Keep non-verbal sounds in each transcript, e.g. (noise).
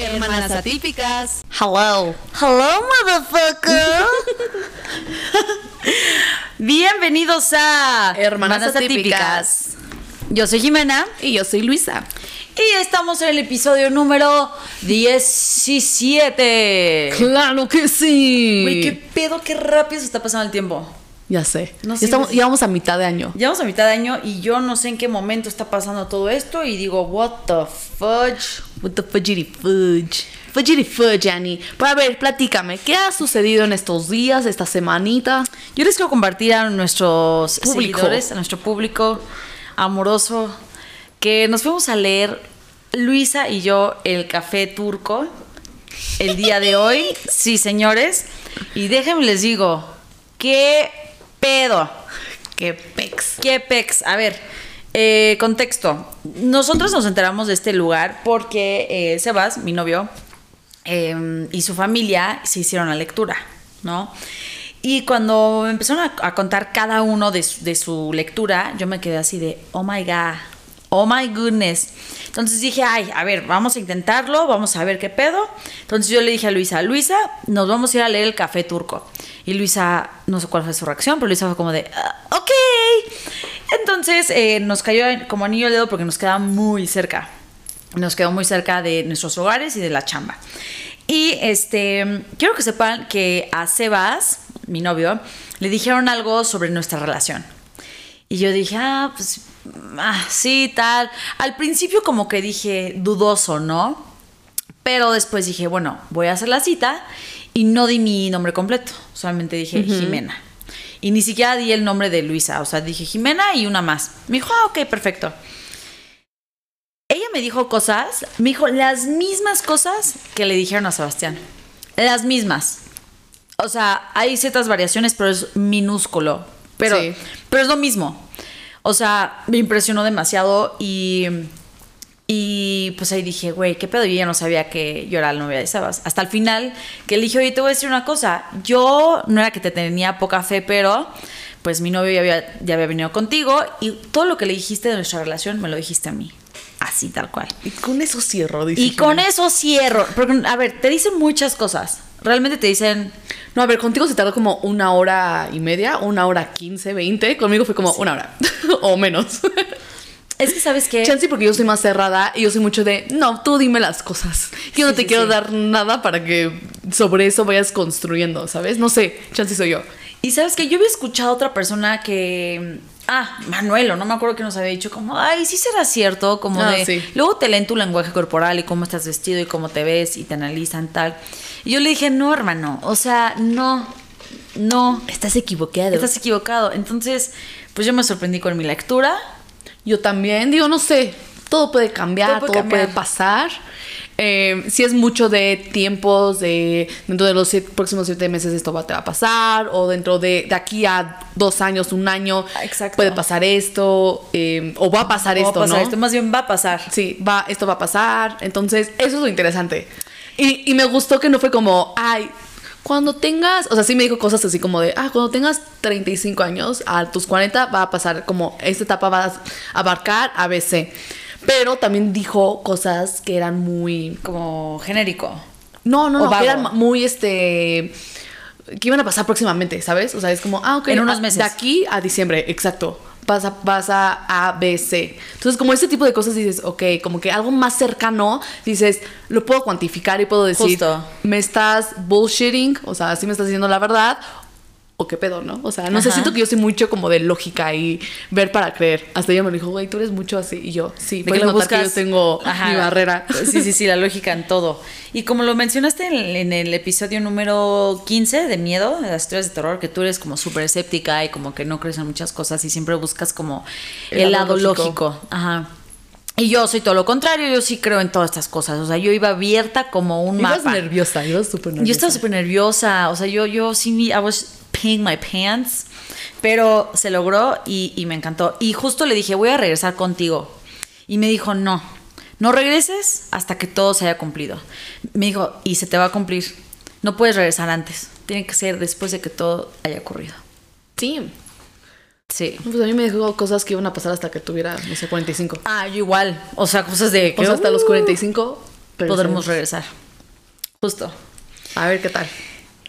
Hermanas atípicas. Hello. Hello, motherfucker. (laughs) Bienvenidos a Hermanas Atípicas. Yo soy Jimena Y yo soy Luisa. y estamos en el episodio número 17. Claro que sí. Güey, qué pedo, qué rápido se está pasando el tiempo. Ya sé. No Ya sé, estamos, ya vamos a mitad de año. Llevamos a mitad de año y yo no sé en qué momento está pasando todo esto y digo, what the fudge. What the fudgity fudge. Fudgity fudge, Annie. Pero a ver, platícame, ¿qué ha sucedido en estos días, esta semanita? Yo les quiero compartir a nuestros Público. seguidores, a nuestro público amoroso, que nos fuimos a leer Luisa y yo el café turco el día de hoy. (laughs) Sí, señores. Y déjenme les digo, qué pedo. Qué pex. ¿Qué pex? A ver, eh, contexto. Nosotros nos enteramos de este lugar porque eh, Sebas, mi novio, eh, y su familia se hicieron la lectura, ¿no? Y cuando empezaron a, a contar cada uno de su, de su lectura, yo me quedé así de, oh my god, oh my goodness. Entonces dije, ay, a ver, vamos a intentarlo, vamos a ver qué pedo. Entonces yo le dije a Luisa, Luisa, nos vamos a ir a leer el café turco. Y Luisa, no sé cuál fue su reacción, pero Luisa fue como de, "Ah, ok. Entonces eh, nos cayó como anillo al dedo porque nos quedaba muy cerca. Nos quedó muy cerca de nuestros hogares y de la chamba. Y este, quiero que sepan que a Sebas, mi novio, le dijeron algo sobre nuestra relación. Y yo dije, ah, pues, ah, sí, tal. Al principio como que dije dudoso, ¿no? Pero después dije, bueno, voy a hacer la cita y no di mi nombre completo. Solamente dije Jimena. Y ni siquiera di el nombre de Luisa. O sea, dije Jimena y una más. Me dijo, ah, ok, perfecto. Ella me dijo cosas, me dijo las mismas cosas que le dijeron a Sebastián. Las mismas. O sea, hay ciertas variaciones, pero es minúsculo. Pero, Sí. pero es lo mismo. O sea, me impresionó demasiado y, y pues ahí dije, güey, ¿qué pedo? Yo ya no sabía que yo era la novia de Sebas. Hasta el final, que le dije, oye, te voy a decir una cosa. Yo no era que te tenía poca fe, pero pues mi novio ya había, ya había venido contigo y todo lo que le dijiste de nuestra relación me lo dijiste a mí. Así, tal cual. Y con eso cierro, dice. Y con eso cierro. Porque, a ver, te dicen muchas cosas. Realmente te dicen, No, a ver, contigo se tardó como una hora y media, una hora quince, veinte. Conmigo fue como una hora. (laughs) o menos. (laughs) es que sabes que... Chansey porque yo soy más cerrada y yo soy mucho de, no, tú dime las cosas. Yo no te sí, quiero sí. dar nada para que sobre eso vayas construyendo, ¿sabes? No sé, Chansey soy yo. Y sabes que yo había escuchado a otra persona que. Ah, Manuelo, no me acuerdo que nos había dicho como, ay, sí será cierto, como Ah, de. sí. Luego te leen tu lenguaje corporal y cómo estás vestido y cómo te ves y te analizan tal. Y yo le dije, no, hermano, o sea, no, no, Estás equivocado. estás equivocado. Entonces, pues yo me sorprendí con mi lectura. Yo también, digo, no sé, todo puede cambiar, Todo todo puede pasar. Eh, si es mucho de tiempos, de dentro de los siete- próximos siete meses esto va, te va a pasar, o dentro de, de aquí a dos años, un año, Ah, exacto. puede pasar esto, eh, o va a pasar ¿Cómo esto, va a pasar ¿no? esto? Más bien va a pasar. Sí, va, esto va a pasar. Entonces, eso es lo interesante. Y, y me gustó que no fue como, ay, cuando tengas, o sea, sí me dijo cosas así como de, ah, cuando tengas 35 años, a tus 40 va a pasar como, esta etapa va a abarcar ABC. Pero también dijo cosas que eran muy... Como genérico. No, no, no, vago. que eran muy, este... Que iban a pasar próximamente, ¿sabes? O sea, es como, ah, ok. En unos a- meses. De aquí a diciembre, exacto. Vas a, vas a B, C. Entonces, como ese tipo de cosas dices, ok, como que algo más cercano, dices, lo puedo cuantificar y puedo decir, Justo. me estás bullshitting, o sea, sí me estás diciendo la verdad, o qué pedo, ¿no? O sea, no sé, Ajá. siento que yo soy mucho como de lógica y ver para creer. Hasta ella me dijo, güey, tú eres mucho así. Y yo, sí, De puedes que lo notar que yo buscas- tengo Ajá. mi barrera. Sí, sí, sí, la (laughs) lógica en todo. Y como lo mencionaste en, en el episodio número 15 de miedo, de las historias de terror, que tú eres como súper escéptica y como que no crees en muchas cosas y siempre buscas como el, El lado lógico. lógico. Ajá. Y yo soy todo lo contrario, yo sí creo en todas estas cosas. O sea, yo iba abierta como un Ibas mapa. nerviosa, ibas súper nerviosa. Yo estaba súper nerviosa, o sea, yo, yo sí, I was peeing my pants, pero se logró y, y me encantó. Y justo le dije, voy a regresar contigo. Y me dijo, no, no regreses hasta que todo se haya cumplido. Me dijo, y se te va a cumplir. No puedes regresar antes, tiene que ser después de que todo haya ocurrido. Sí. Sí. Pues a mí me dijo cosas que iban a pasar hasta que tuviera, no sé, 45. Ah, yo igual. O sea, cosas de... O sea, hasta uh, los 45 Pero podremos regresar. Justo. A ver qué tal.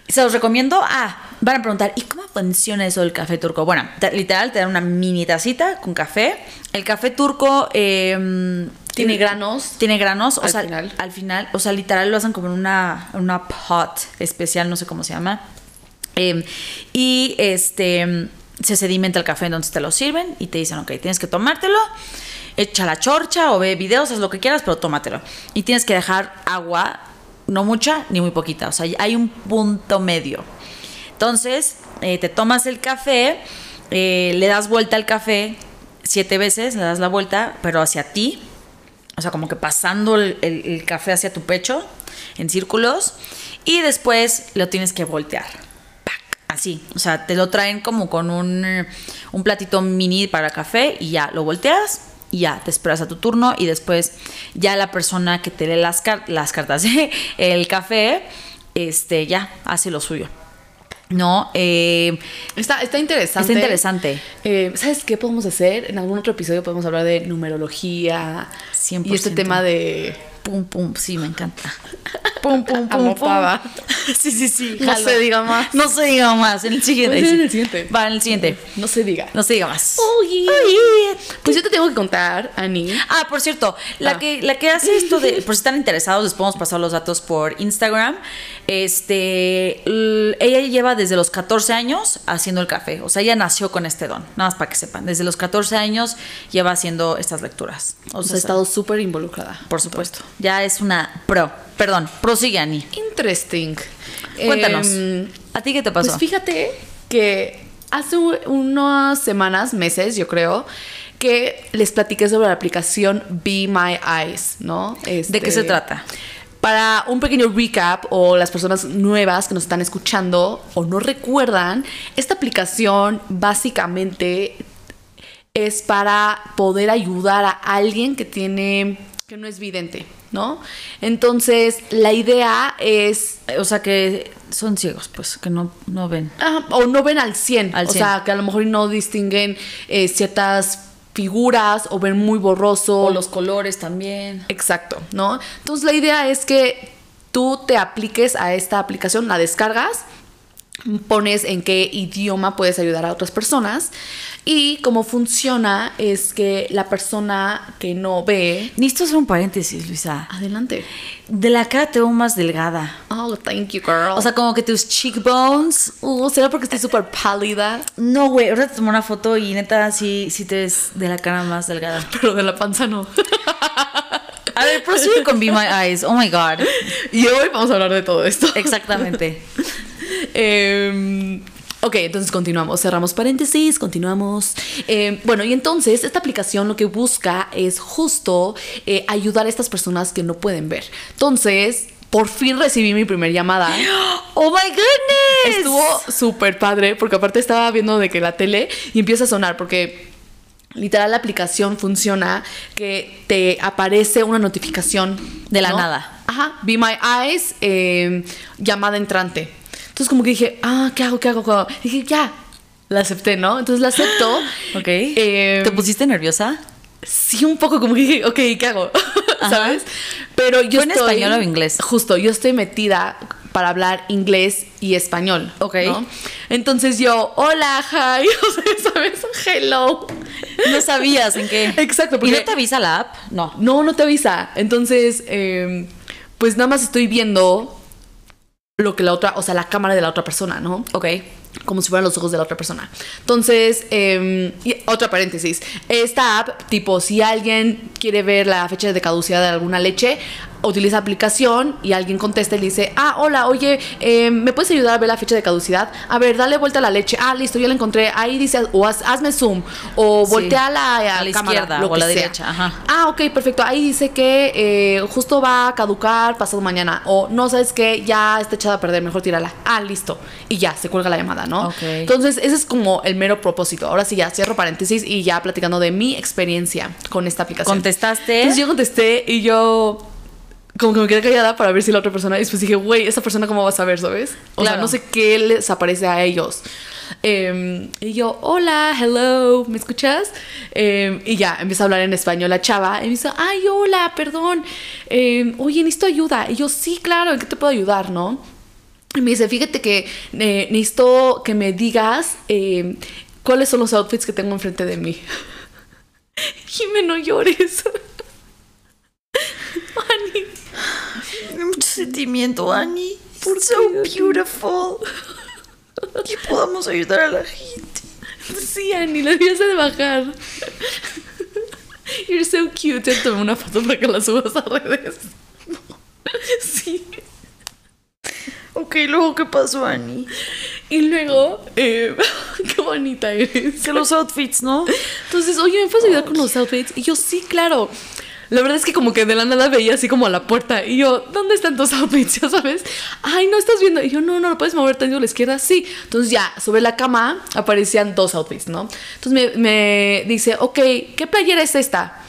Se los recomiendo. Ah, van a preguntar, ¿y cómo funciona eso del café turco? Bueno, te- literal, te dan una mini tacita con café. El café turco eh, Tiene granos. Tiene granos, o Al sea, final. al final, o sea, literal lo hacen como en una, una pot especial, no sé cómo se llama. Eh, y este se sedimenta el café, entonces te lo sirven y te dicen, ok, tienes que tomártelo, echa la chorcha o ve videos, haz lo que quieras, pero tómatelo. Y tienes que dejar agua, no mucha ni muy poquita, o sea, hay un punto medio. Entonces, eh, te tomas el café, eh, le das vuelta al café siete veces, le das la vuelta, pero hacia ti, o sea, como que pasando el, café hacia tu pecho en círculos, y después lo tienes que voltear. Así, o sea, te lo traen como con un, un platito mini para café y ya lo volteas y ya te esperas a tu turno y después ya la persona que te lee las, car- las cartas, (laughs) el café, este, ya hace lo suyo. No, eh, Está, está interesante. Está interesante. Eh, ¿Sabes qué podemos hacer? En algún otro episodio podemos hablar de numerología. 100%. Y este tema de... pum, pum, sí, me encanta. Pum, pum, pum. Sí, sí, sí. No jalo. se diga más. No se diga más. En el siguiente. Puede ser en el siguiente. Va, en el siguiente. No se diga. No se diga más. Oye. Pues yo te tengo que contar, Ani. Ah, por cierto, la, Ah. que, la que hace esto de, por si están interesados, les podemos pasar los datos por Instagram. Este, ella lleva desde los 14 años haciendo el café. O sea, ella nació con este don. Nada más para que sepan. Desde los 14 años lleva haciendo estas lecturas. O O sea, he estado súper involucrada. por supuesto. Ya es una pro. Perdón, prosigue, Ani. Interesting. Cuéntanos. Em, ¿A ti qué te pasó? Pues fíjate que hace unas semanas, meses, yo creo, que les platiqué sobre la aplicación Be My Eyes, ¿no? ¿De qué Este, se trata? Para un pequeño recap o las personas nuevas que nos están escuchando o no recuerdan, esta aplicación básicamente es para poder ayudar a alguien que tiene que no es vidente, ¿no? Entonces, la idea es O sea, que son ciegos, pues, que no, no ven. Ajá, o no ven al 100. Al o 100. sea, que a lo mejor no distinguen eh, ciertas figuras o ven muy borroso. O los colores también. Exacto, ¿no? Entonces la idea es que tú te apliques a esta aplicación, la descargas, pones en qué idioma puedes ayudar a otras personas y cómo funciona es que la persona que no ve... Necesito hacer un paréntesis, Luisa. Adelante. De la cara te veo más delgada. Oh, thank you, girl. O sea, como que tus cheekbones. Oh, ¿será porque estoy súper pálida? No, güey, ahorita te tomé una foto y neta, sí, sí te ves de la cara más delgada. (laughs) Pero de la panza no. (laughs) A ver, prosigue con Be My Eyes. Oh my God. y hoy vamos a hablar de todo esto. Exactamente. (laughs) Eh, ok, entonces continuamos. Cerramos paréntesis, continuamos. Eh, bueno, y entonces esta aplicación lo que busca es justo eh, ayudar a estas personas que no pueden ver. Entonces, por fin recibí mi primer llamada. (gasps) Oh my goodness. Estuvo súper padre porque aparte estaba viendo de que la tele y empieza a sonar porque literal la aplicación funciona que te aparece una notificación De la ¿no? nada. Ajá, Be My Eyes, eh, llamada entrante. Entonces como que dije, ah, ¿qué hago? ¿Qué hago? ¿Qué hago? dije, ya, la acepté, ¿no? Entonces la acepto. (gasps) Ok. Eh, ¿Te pusiste nerviosa? Sí, un poco como que dije, ok, ¿qué hago? (laughs) ¿Sabes? Pero yo ¿Fue en estoy... español o inglés? Justo, yo estoy metida para hablar inglés y español. Ok. ¿no? Entonces yo, hola, hi, (laughs) o sea, ¿sabes? Hello. No sabías en qué. (laughs) Exacto, ¿Y porque- no te avisa la app? No. No, no te avisa. Entonces, eh, pues nada más estoy viendo lo que la otra, o sea, la cámara de la otra persona, ¿no? Ok. como si fueran los ojos de la otra persona. Entonces, eh, y otra paréntesis, esta app, tipo, si alguien quiere ver la fecha de caducidad de alguna leche, utiliza aplicación y alguien contesta y le dice, ah, hola, oye, eh, ¿me puedes ayudar a ver la fecha de caducidad? A ver, dale vuelta a la leche. Ah, listo, ya la encontré. Ahí dice, o haz- hazme zoom, o Sí. voltea a la, A la cámara, izquierda lo o a la sea. derecha, ajá. Ah, ok, perfecto. Ahí dice que eh, justo va a caducar pasado mañana. O no, sabes que ya está echada a perder, mejor tírala. Ah, listo. Y ya, se cuelga la llamada, ¿no? Ok. Entonces, ese es como el mero propósito. Ahora sí, ya cierro paréntesis y ya platicando de mi experiencia con esta aplicación. ¿Contestaste? Entonces yo contesté y yo como que me quedé callada para ver si la otra persona. Y después dije, güey, esa persona cómo va a saber, ¿sabes? O sea, no sé qué les aparece a ellos. Em, y yo, hola, hello, ¿me escuchas? Em, y ya, empieza a hablar en español la chava. Y me dice, ay, hola, perdón. Em, oye, necesito ayuda. Y yo, sí, claro, ¿en qué te puedo ayudar, no? Y me dice, fíjate que eh, necesito que me digas cuáles son los outfits que tengo enfrente de mí. (laughs) Jime, no llores. (laughs) Ani. Sentimiento, Annie. ¿Por so beautiful. Que podamos ayudar a la gente. Sí, Ani, la debías de bajar. You're so cute. Te tomé una foto para que la subas a redes. Sí. Ok, luego, ¿qué pasó, Annie? Y luego, eh, (laughs) qué bonita eres. Que los outfits, ¿no? Entonces, oye, ¿me puedes ayudar con los outfits? Y yo, sí, claro. La verdad es que como que de la nada veía así como a la puerta. Y yo, ¿dónde están tus outfits? (laughs) Ya sabes. Ay, no estás viendo. Y yo, no, no, lo puedes mover tanto a la izquierda. Sí. Entonces ya, sobre la cama aparecían dos outfits, ¿no? Entonces me, me dice, ok, ¿qué playera es esta?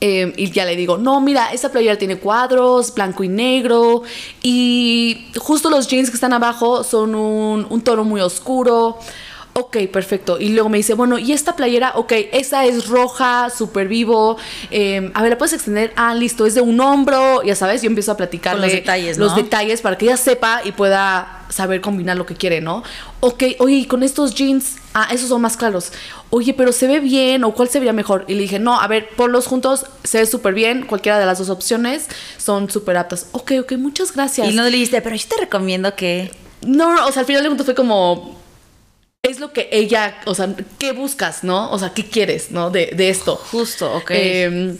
Eh, y ya le digo, no, mira, esta playera tiene cuadros, blanco y negro. Y justo los jeans que están abajo son un, un tono muy oscuro. Ok, perfecto. Y luego me dice, bueno, ¿y esta playera? Ok, esa es roja, súper vivo. Eh, a ver, ¿la puedes extender? Ah, listo, es de un hombro. Ya sabes, yo empiezo a platicarle los detalles, los ¿no? detalles para que ella sepa y pueda saber combinar lo que quiere, ¿no? Ok, oye, y con estos jeans, ah, esos son más claros. Oye, pero se ve bien, o cuál se vería mejor. Y le dije, no, a ver, ponlos juntos, se ve súper bien. Cualquiera de las dos opciones son súper aptas. Ok, ok, muchas gracias. Y no le dijiste, pero yo te recomiendo que. No, no, o sea, al final del punto fue como. Es lo que ella, o sea, ¿qué buscas, no? O sea, ¿qué quieres, no? De, de esto. Justo, ok. Eh,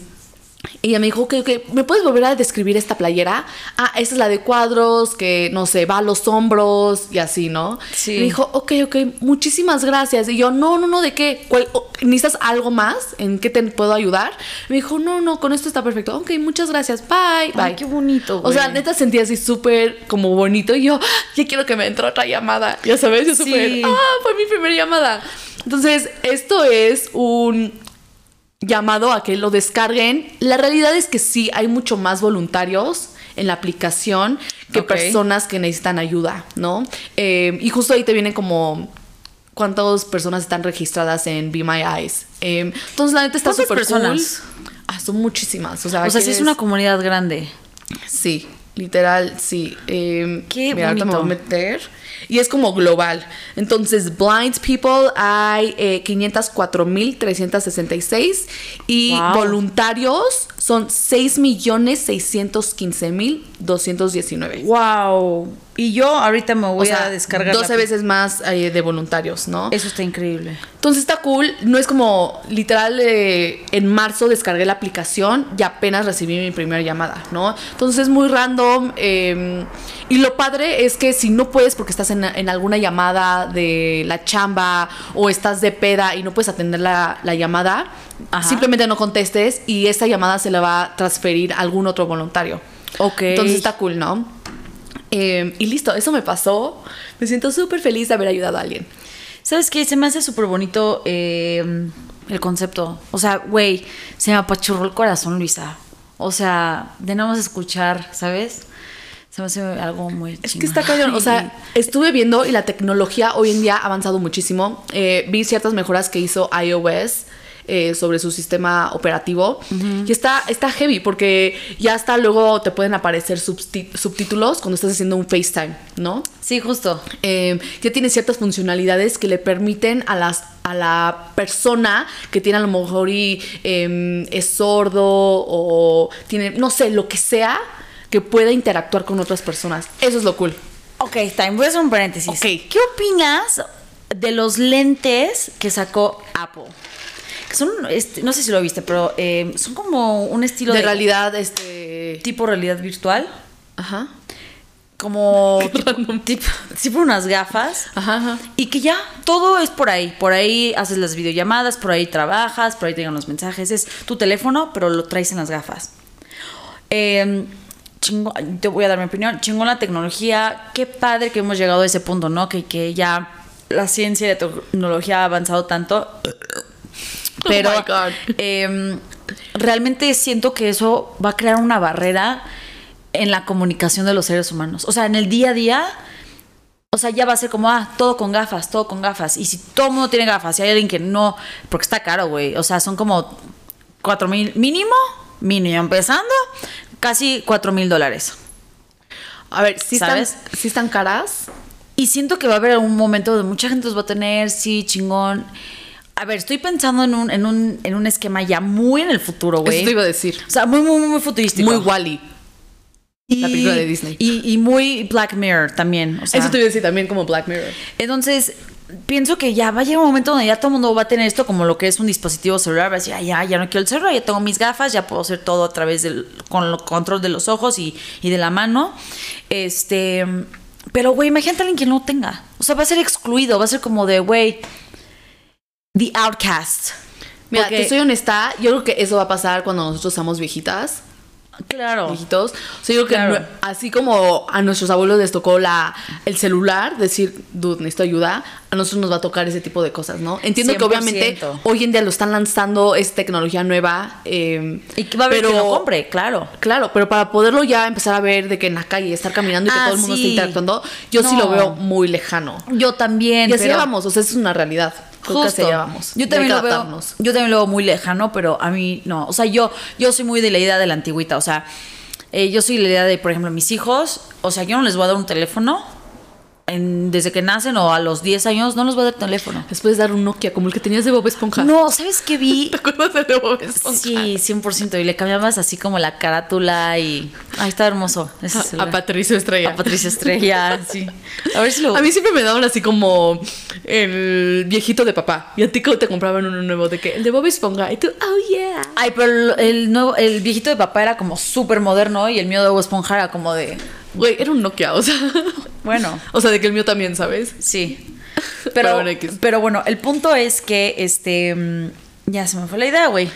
y ella me dijo, ok, ok, ¿me puedes volver a describir esta playera? Ah, esta es la de cuadros, que no sé, va a los hombros y así, ¿no? Sí. Y me dijo, ok, ok, muchísimas gracias. Y yo, no, no, no, ¿de qué? ¿Cuál- ¿Necesitas algo más? ¿En qué te puedo ayudar? Me dijo, no, no, con esto está perfecto. Ok, muchas gracias, bye, bye. Ay, qué bonito, O sea, neta sentía así súper como bonito. Y yo, "Ah, ya quiero que me entre otra llamada. Ya sabes, yo Sí. súper, ah, fue mi primera llamada. Entonces, esto es un llamado a que lo descarguen. La realidad es que sí, hay mucho más voluntarios en la aplicación que personas que necesitan ayuda, ¿no? Eh, y justo ahí te vienen como cuántas personas están registradas en Be My Eyes. Eh, entonces, la neta está ¿Cuántas súper personas? cool. Ah, son muchísimas. O sea, O sea, sí es una comunidad grande. Sí, literal, sí. Eh, Qué mira, ahorita me voy a bonito. meter. Y es como global. Entonces, blind people hay eh, 504.366 y Wow. voluntarios son 6.615.219. ¡Wow! Y yo ahorita me voy O sea, a descargar. 12 la- veces más eh, de voluntarios, ¿no? Eso está increíble. Entonces está cool, no es como literal eh, en marzo descargué la aplicación y apenas recibí mi primera llamada, ¿no? Entonces es muy random eh, y lo padre es que si no puedes porque estás en, en alguna llamada de la chamba o estás de peda y no puedes atender la, la llamada, Ajá. simplemente no contestes y esta llamada se la va a transferir a algún otro voluntario. Ok. Entonces está cool, ¿no? Eh, y listo, eso me pasó. Me siento súper feliz de haber ayudado a alguien. ¿Sabes qué? Se me hace súper bonito eh, el concepto. O sea, güey, se me apachurró el corazón, Luisa. O sea, de nada más escuchar, ¿sabes? Se me hace algo muy Es que está cañón. O sea, (laughs) estuve viendo y la tecnología hoy en día ha avanzado muchísimo. Eh, vi ciertas mejoras que hizo iOS eh, sobre su sistema operativo. Y está, está heavy porque ya hasta luego te pueden aparecer subtítulos cuando estás haciendo un FaceTime, ¿no? Sí, justo. Eh, ya tiene ciertas funcionalidades que le permiten a las a la persona que tiene a lo mejor y em, es sordo o tiene no sé lo que sea que pueda interactuar con otras personas eso es lo cool Ok, time. Voy a hacer un paréntesis. Ok. ¿Qué opinas de los lentes que sacó Apple? Que son, este, no sé si lo viste, pero eh, son como un estilo de de, realidad este tipo realidad virtual. ajá Como (laughs) tipo, tipo, tipo unas gafas. ajá, ajá. Y que ya todo es por ahí. Por ahí haces las videollamadas, por ahí trabajas, por ahí te llegan los mensajes. Es tu teléfono, pero lo traes en las gafas. Eh, chingo- te voy a dar mi opinión. Chingón la tecnología. Qué padre que hemos llegado a ese punto, ¿no? Que, que ya la ciencia y la tecnología ha avanzado tanto. Pero Oh eh, realmente siento que eso va a crear una barrera en la comunicación de los seres humanos. O sea, en el día a día O sea, ya va a ser como, ah, todo con gafas, todo con gafas. Y si todo el mundo tiene gafas, y hay alguien que no, porque está caro, güey. O sea, son como cuatro mil, mínimo, mínimo, empezando, casi cuatro mil dólares. A ver, si están, ¿Sabes? sí están caras. Y siento que va a haber un momento donde mucha gente los va a tener, sí, chingón. A ver, estoy pensando en un, en un, en un esquema ya muy en el futuro, güey. Eso te iba a decir. O sea, muy, muy, muy futurístico. Muy Wally. Y- la película de Disney. Y, y muy Black Mirror también. O sea, Eso te iba a decir también como Black Mirror. Entonces, pienso que ya va a llegar un momento donde ya todo el mundo va a tener esto como lo que es un dispositivo celular. Va a decir, "Ay, ya, ya no quiero el celular, ya tengo mis gafas, ya puedo hacer todo a través del con el control de los ojos y, y de la mano. Este. Pero, güey, imagínate a alguien que no tenga. O sea, va a ser excluido, va a ser como de, güey, the outcast. Mira, Porque- te soy honesta, yo creo que eso va a pasar cuando nosotros seamos viejitas, Claro. viejitos. O sea, yo creo Claro. que así como a nuestros abuelos les tocó la, el celular, decir, dude, necesito ayuda, a nosotros nos va a tocar ese tipo de cosas, ¿no? Entiendo que 100%. obviamente hoy en día lo están lanzando, es tecnología nueva. eh, Y que va a haber pero, que lo compre, claro. Claro, pero para poderlo ya empezar a ver de que en la calle, estar caminando y que Ah, todo el mundo sí. esté interactuando, yo sí lo veo muy lejano. Yo también. Y así pero- vamos, o sea, eso es una realidad. Justo. ya vamos. Yo también lo veo. Yo también lo veo muy lejano, pero a mí no. O sea, yo, yo soy muy de la idea de la antigüita. O sea, eh, yo soy la idea de, por ejemplo, mis hijos. O sea, yo no les voy a dar un teléfono en- desde que nacen o a los 10 años, no les voy a dar teléfono. Después dar un Nokia como el que tenías de Bob Esponja. No, ¿sabes qué vi? (laughs) ¿Te acuerdas del de Bob Esponja? Sí, 100%. Y le cambiabas así como la carátula y... Ahí está hermoso. A, a Patricio Estrella. A Patricia Estrella, (laughs) sí. A ver si lo... A mí siempre me daban así como el viejito de papá. Y a ti te compraban uno nuevo de que el de Bob Esponja. Y tú, oh yeah. Ay, pero el, el nuevo, el viejito de papá era como súper moderno y el mío de Bob Esponja era como de... Güey, era un Nokia, o sea. Bueno, (laughs) O sea, de que el mío también, ¿sabes? sí. (laughs) Pero Pero, pero bueno, el punto es que este... mm, Ya se me fue la idea, güey.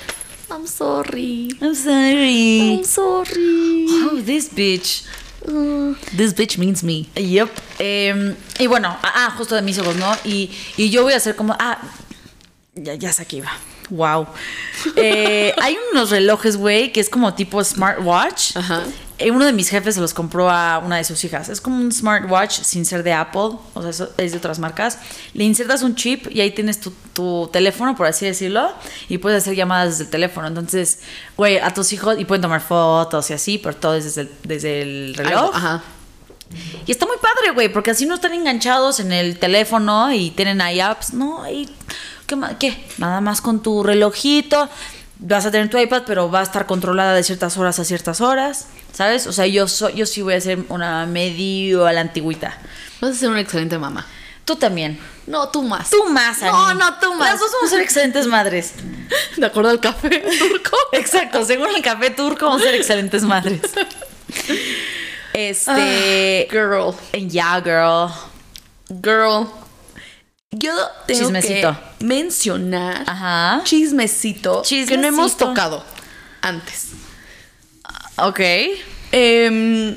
I'm sorry. I'm sorry. I'm sorry. Oh, this bitch. This bitch means me. Yep. Eh, y bueno, ah, ah, justo de mis ojos, ¿no? Y, y yo voy a hacer como, ah, ya, ya sé aquí va. Wow. (laughs) Eh, hay unos relojes, güey, que es como tipo smartwatch. Ajá. Eh, uno de mis jefes se los compró a una de sus hijas. Es como un smartwatch sin ser de Apple, o sea, eso es de otras marcas. Le insertas un chip y ahí tienes tu, tu teléfono, por así decirlo, y puedes hacer llamadas desde el teléfono. Entonces, güey, a tus hijos, y pueden tomar fotos y así, pero todo es desde el, desde el reloj. Ajá. Y está muy padre, güey, porque así no están enganchados en el teléfono y tienen ahí apps. No, y ¿qué, ¿qué? Nada más con tu relojito. Vas a tener tu iPad, pero va a estar controlada de ciertas horas a ciertas horas. ¿Sabes? O sea, yo, soy, yo sí voy a ser una medio a la antigüita. Vas a ser una excelente mamá. Tú también. No, tú más. Tú más, No, Ani. no, tú más. Las dos vamos a ser excelentes madres. (laughs) De acuerdo al café turco. (laughs) Exacto, según el café turco vamos a ser excelentes madres. (laughs) Este. Girl. Ya, girl. Girl. Yo tengo Chismecito. que mencionar Ajá. chismecito, que no hemos tocado antes. Ok. Em,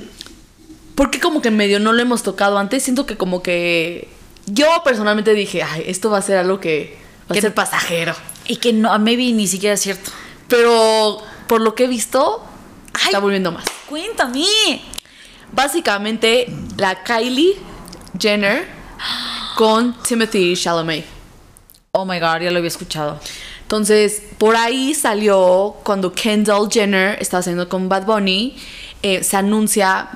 porque como que medio no lo hemos tocado antes. Siento que como que yo personalmente dije, ay, esto va a ser algo que va Que- a ser pasajero. Y que no, maybe ni siquiera es cierto. Pero por lo que he visto, Ay. está volviendo más. Cuéntame. Básicamente, la Kylie Jenner con Timothy Chalamet. Oh my god, ya lo había escuchado. Entonces, por ahí salió cuando Kendall Jenner estaba haciendo con Bad Bunny, eh, se anuncia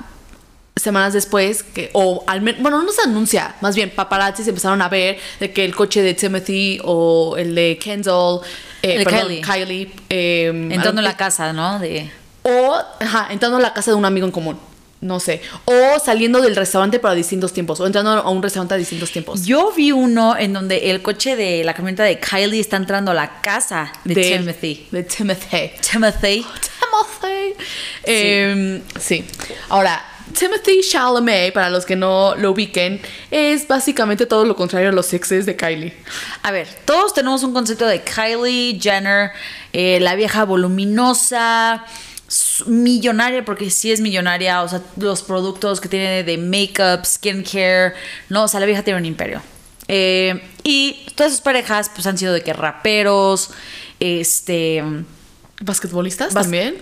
semanas después que, o al menos, bueno, no se anuncia, más bien paparazzi se empezaron a ver de que el coche de Timothy o el de Kendall, eh, El perdón, Kylie. Kylie, eh, Entrando en la casa, ¿no? De. o ajá, entrando a la casa de un amigo en común, no sé, o saliendo del restaurante para distintos tiempos, o entrando a un restaurante a distintos tiempos. Yo vi uno en donde el coche de la camioneta de Kylie está entrando a la casa de, Timothy. De Timothy. Timothy. Timothy. Eh, sí. Ahora, Timothy Chalamet, para los que no lo ubiquen, es básicamente todo lo contrario a los exes de Kylie. A ver, todos tenemos un concepto de Kylie Jenner, eh, la vieja voluminosa, millonaria, porque sí es millonaria, o sea, los productos que tiene de makeup, skincare, no, o sea, la vieja tiene un imperio. Eh, y todas sus parejas, pues han sido de que raperos, este. ¿Basquetbolistas Bas- también?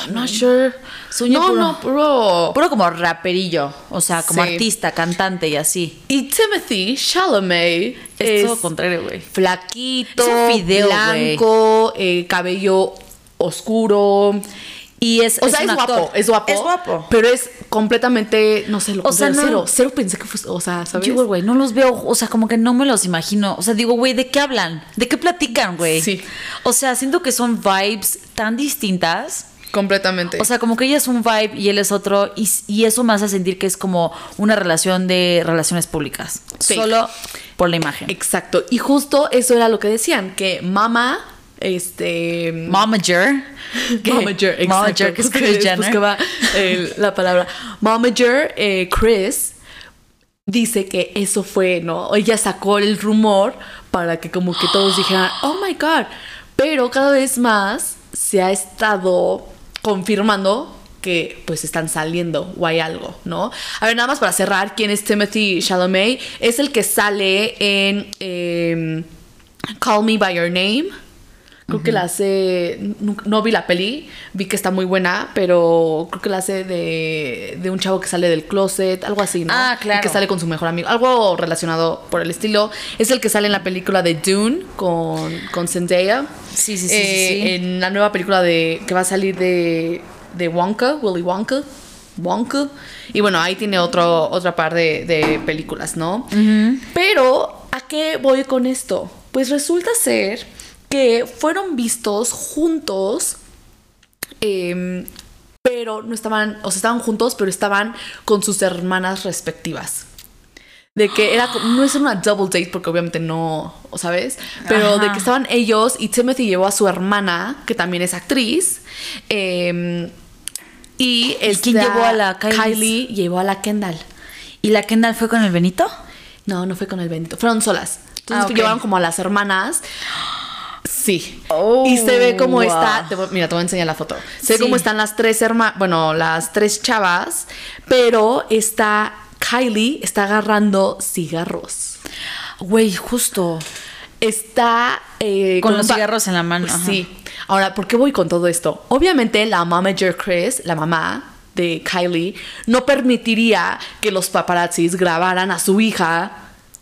I'm not sure. Sueño no, puro. no, puro. Puro como raperillo, o sea, como Sí. artista, cantante y así. Y Timothy Chalamet Es es todo contrario, güey. flaquito, Es un fideo, blanco, eh, cabello oscuro. Y es, O sea, es, actor. guapo, es guapo. Es guapo. Pero es completamente, no sé, lo O sea, no- cero. Cero pensé que fuese, o sea, ¿sabes? Yo, güey, no los veo, o sea, como que no me los imagino. O sea, digo, güey, ¿de qué hablan? ¿De qué platican, güey? Sí. O sea, siento que son vibes tan distintas. completamente. O sea, como que ella es un vibe y él es otro. Y, y eso me hace sentir que es como una relación de relaciones públicas. Fake. Solo por la imagen. Exacto. Y justo eso era lo que decían, que mamá, este... Momager. que- Momager, exacto. Momager, que es Kris Jenner. buscaba, eh, la palabra. Momager, eh, Chris, dice que eso fue, ¿no? Ella sacó el rumor para que como que todos dijeran, oh my god. Pero cada vez más se ha estado confirmando que pues están saliendo o hay algo, ¿no? A ver, nada más para cerrar, ¿quién es Timothy Chalamet? Es el que sale en em, Call Me By Your Name. Creo que la hace. No, no vi la peli, vi que está muy buena, pero creo que la hace de, de un chavo que sale del closet, algo así, ¿no? Ah, Y claro. que sale con su mejor amigo, algo relacionado por el estilo. Es el que sale en la película de Dune con, con Zendaya. Sí, sí, sí, sí, Eh, sí. En la nueva película de que va a salir de, de Wonka, Willy Wonka. Wonka. Y bueno, ahí tiene otro, otra par de, de películas, ¿no? Pero, ¿a qué voy con esto? Pues resulta ser que fueron vistos juntos, em, pero no estaban, o sea, estaban juntos, pero estaban con sus hermanas respectivas. De que era, no es una double date, porque obviamente no, ¿sabes? Pero de que estaban ellos y Timothy llevó a su hermana, que también es actriz. em, y ¿Y quién llevó a la Kylie? Kylie llevó a la Kendall. ¿Y la Kendall fue con el Benito? No, no fue con el Benito. Fueron solas. Entonces Ah, llevaron como a las hermanas. Sí. Oh, y se ve cómo wow. está. te mira, te voy a enseñar la foto. Se ve Sí. cómo están las tres hermanas. Bueno, las tres chavas. Pero está. Kylie está agarrando cigarros. Güey, justo. Está. eh, Con los cigarros en la mano, ajá. Sí. Ahora, ¿por qué voy con todo esto? Obviamente, la mamager Chris, la mamá de Kylie, no permitiría que los paparazzis grabaran a su hija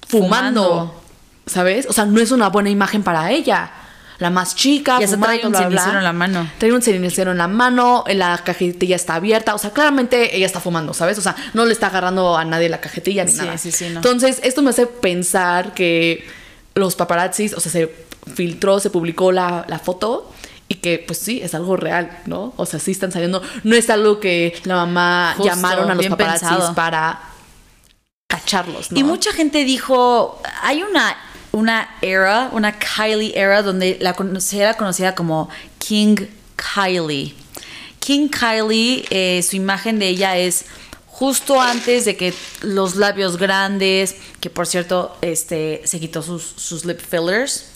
fumando. Fumando. ¿Sabes? O sea, no es una buena imagen para ella. La más chica, Y fumando, trae un bla, cenicero en la mano. Trae un cenicero en la mano, la cajetilla está abierta. O sea, claramente ella está fumando, ¿sabes? O sea, no le está agarrando a nadie la cajetilla ni Sí, nada. sí, sí, no. Entonces, esto me hace pensar que los paparazzis, o sea, se filtró, se publicó la, la foto y que, pues sí, es algo real, ¿no? O sea, sí están saliendo. No es algo que la mamá Justo, llamaron a los paparazzis pensado. para cacharlos, ¿no? Y mucha gente dijo, hay una, una era, una Kylie era, donde la era conocida como King Kylie. King Kylie, eh, su imagen de ella es justo antes de que los labios grandes, que por cierto, este, se quitó sus, sus lip fillers.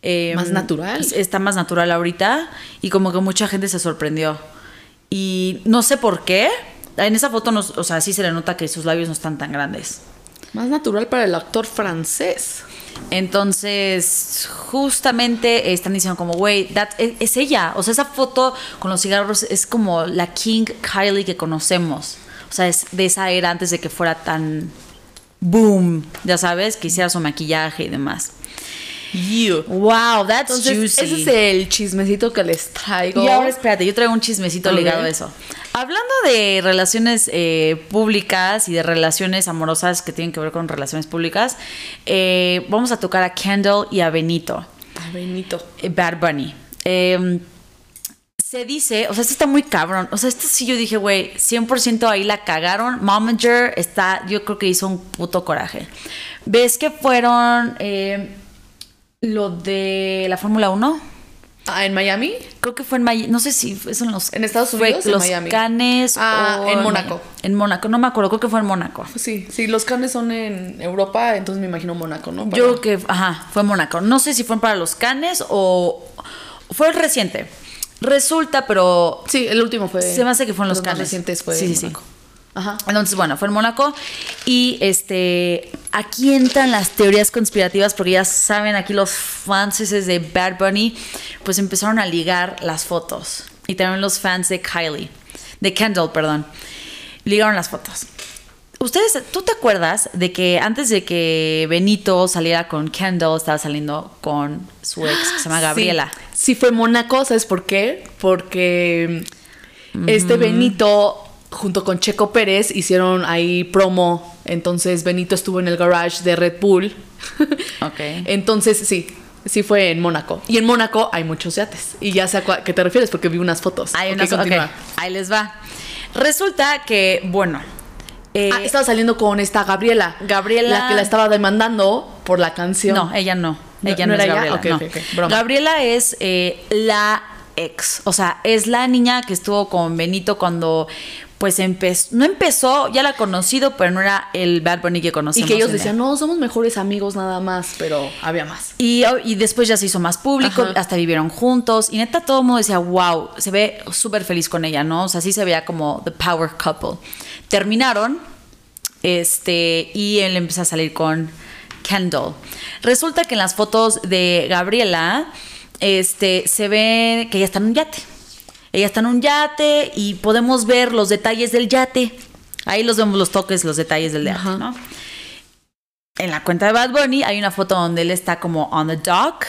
Eh, Más natural. Está más natural ahorita y como que mucha gente se sorprendió. Y no sé por qué. En esa foto, no, o sea, sí se le nota que sus labios no están tan grandes. Más natural para el actor francés. Entonces, justamente están diciendo como, güey, es, es ella. O sea, esa foto con los cigarros es como la King Kylie que conocemos. O sea, es de esa era antes de que fuera tan boom, ya sabes, que hiciera su maquillaje y demás. Wow, that's Entonces, juicy. ese es el chismecito que les traigo. Y ahora espérate, yo traigo un chismecito A ligado a eso. Hablando de relaciones eh, públicas y de relaciones amorosas que tienen que ver con relaciones públicas, eh, vamos a tocar a Kendall y a Benito, Ay, Benito. eh, Bad Bunny. Eh, se dice, o sea, esto está muy cabrón. O sea, esto sí yo dije, güey, 100% ahí la cagaron. Momager está, yo creo que hizo un puto coraje. ¿Ves que fueron eh, lo de la Fórmula 1? Ah, ¿en Miami? Creo que fue en Miami, no sé si fue en los ¿En Estados fue Unidos en los Miami? Canes Ah, o en Mónaco. En Mónaco, no me acuerdo, creo que fue en Mónaco. Sí, sí, los canes son en Europa, entonces me imagino Mónaco, ¿no? Yo creo que, ajá, fue en Mónaco. No sé si fueron para los Canes o fue reciente. Resulta, pero Sí, el último fue. Se me hace que fueron los más Cannes. recientes fue Sí, en sí, sí. Ajá. Entonces, bueno, fue en Mónaco. Y este. Aquí entran las teorías conspirativas, porque ya saben, aquí los fans de Bad Bunny, pues empezaron a ligar las fotos. y también los fans de Kylie, de Kendall, perdón, ligaron las fotos. Ustedes, ¿tú te acuerdas de que antes de que Benito saliera con Kendall, estaba saliendo con su ex que se llama (gasps) Gabriela? Sí, sí fue Mónaco, ¿sabes por qué? Porque este Benito junto con Checo Pérez hicieron ahí promo. Entonces Benito estuvo en el garage de Red Bull. (laughs) Ok. Entonces sí, sí fue en Mónaco. Y en Mónaco hay muchos yates. Y ya sé a qué te refieres porque vi unas fotos. Hay Ok, unas- ok, continúa. ahí les va. Resulta que, bueno, eh, Ah, estaba saliendo con esta Gabriela. Gabriela- La que la estaba demandando por la canción. No, ella no. ¿No- Ella no no, es era ella? Gabriela. Ok, no. ok, ok, broma. Gabriela es eh, la ex. O sea, es la niña que estuvo con Benito cuando pues empezó. No empezó, ya la ha conocido, pero no era el Bad Bunny que Y conocemos. que ellos el- decían, no, somos mejores amigos nada más, pero había más. Y, y después ya se hizo más público, Ajá. hasta vivieron juntos. Y neta, todo el mundo decía, wow, se ve súper feliz con ella, ¿no? O sea, sí se veía como the power couple. Terminaron, este, y él empezó a salir con Kendall. Resulta que en las fotos de Gabriela, este, se ve que ella está en un yate. Ella está en un yate y podemos ver los detalles del yate. Ahí los vemos los toques, los detalles del yate. ¿no? En la cuenta de Bad Bunny hay una foto donde él está como on the dock.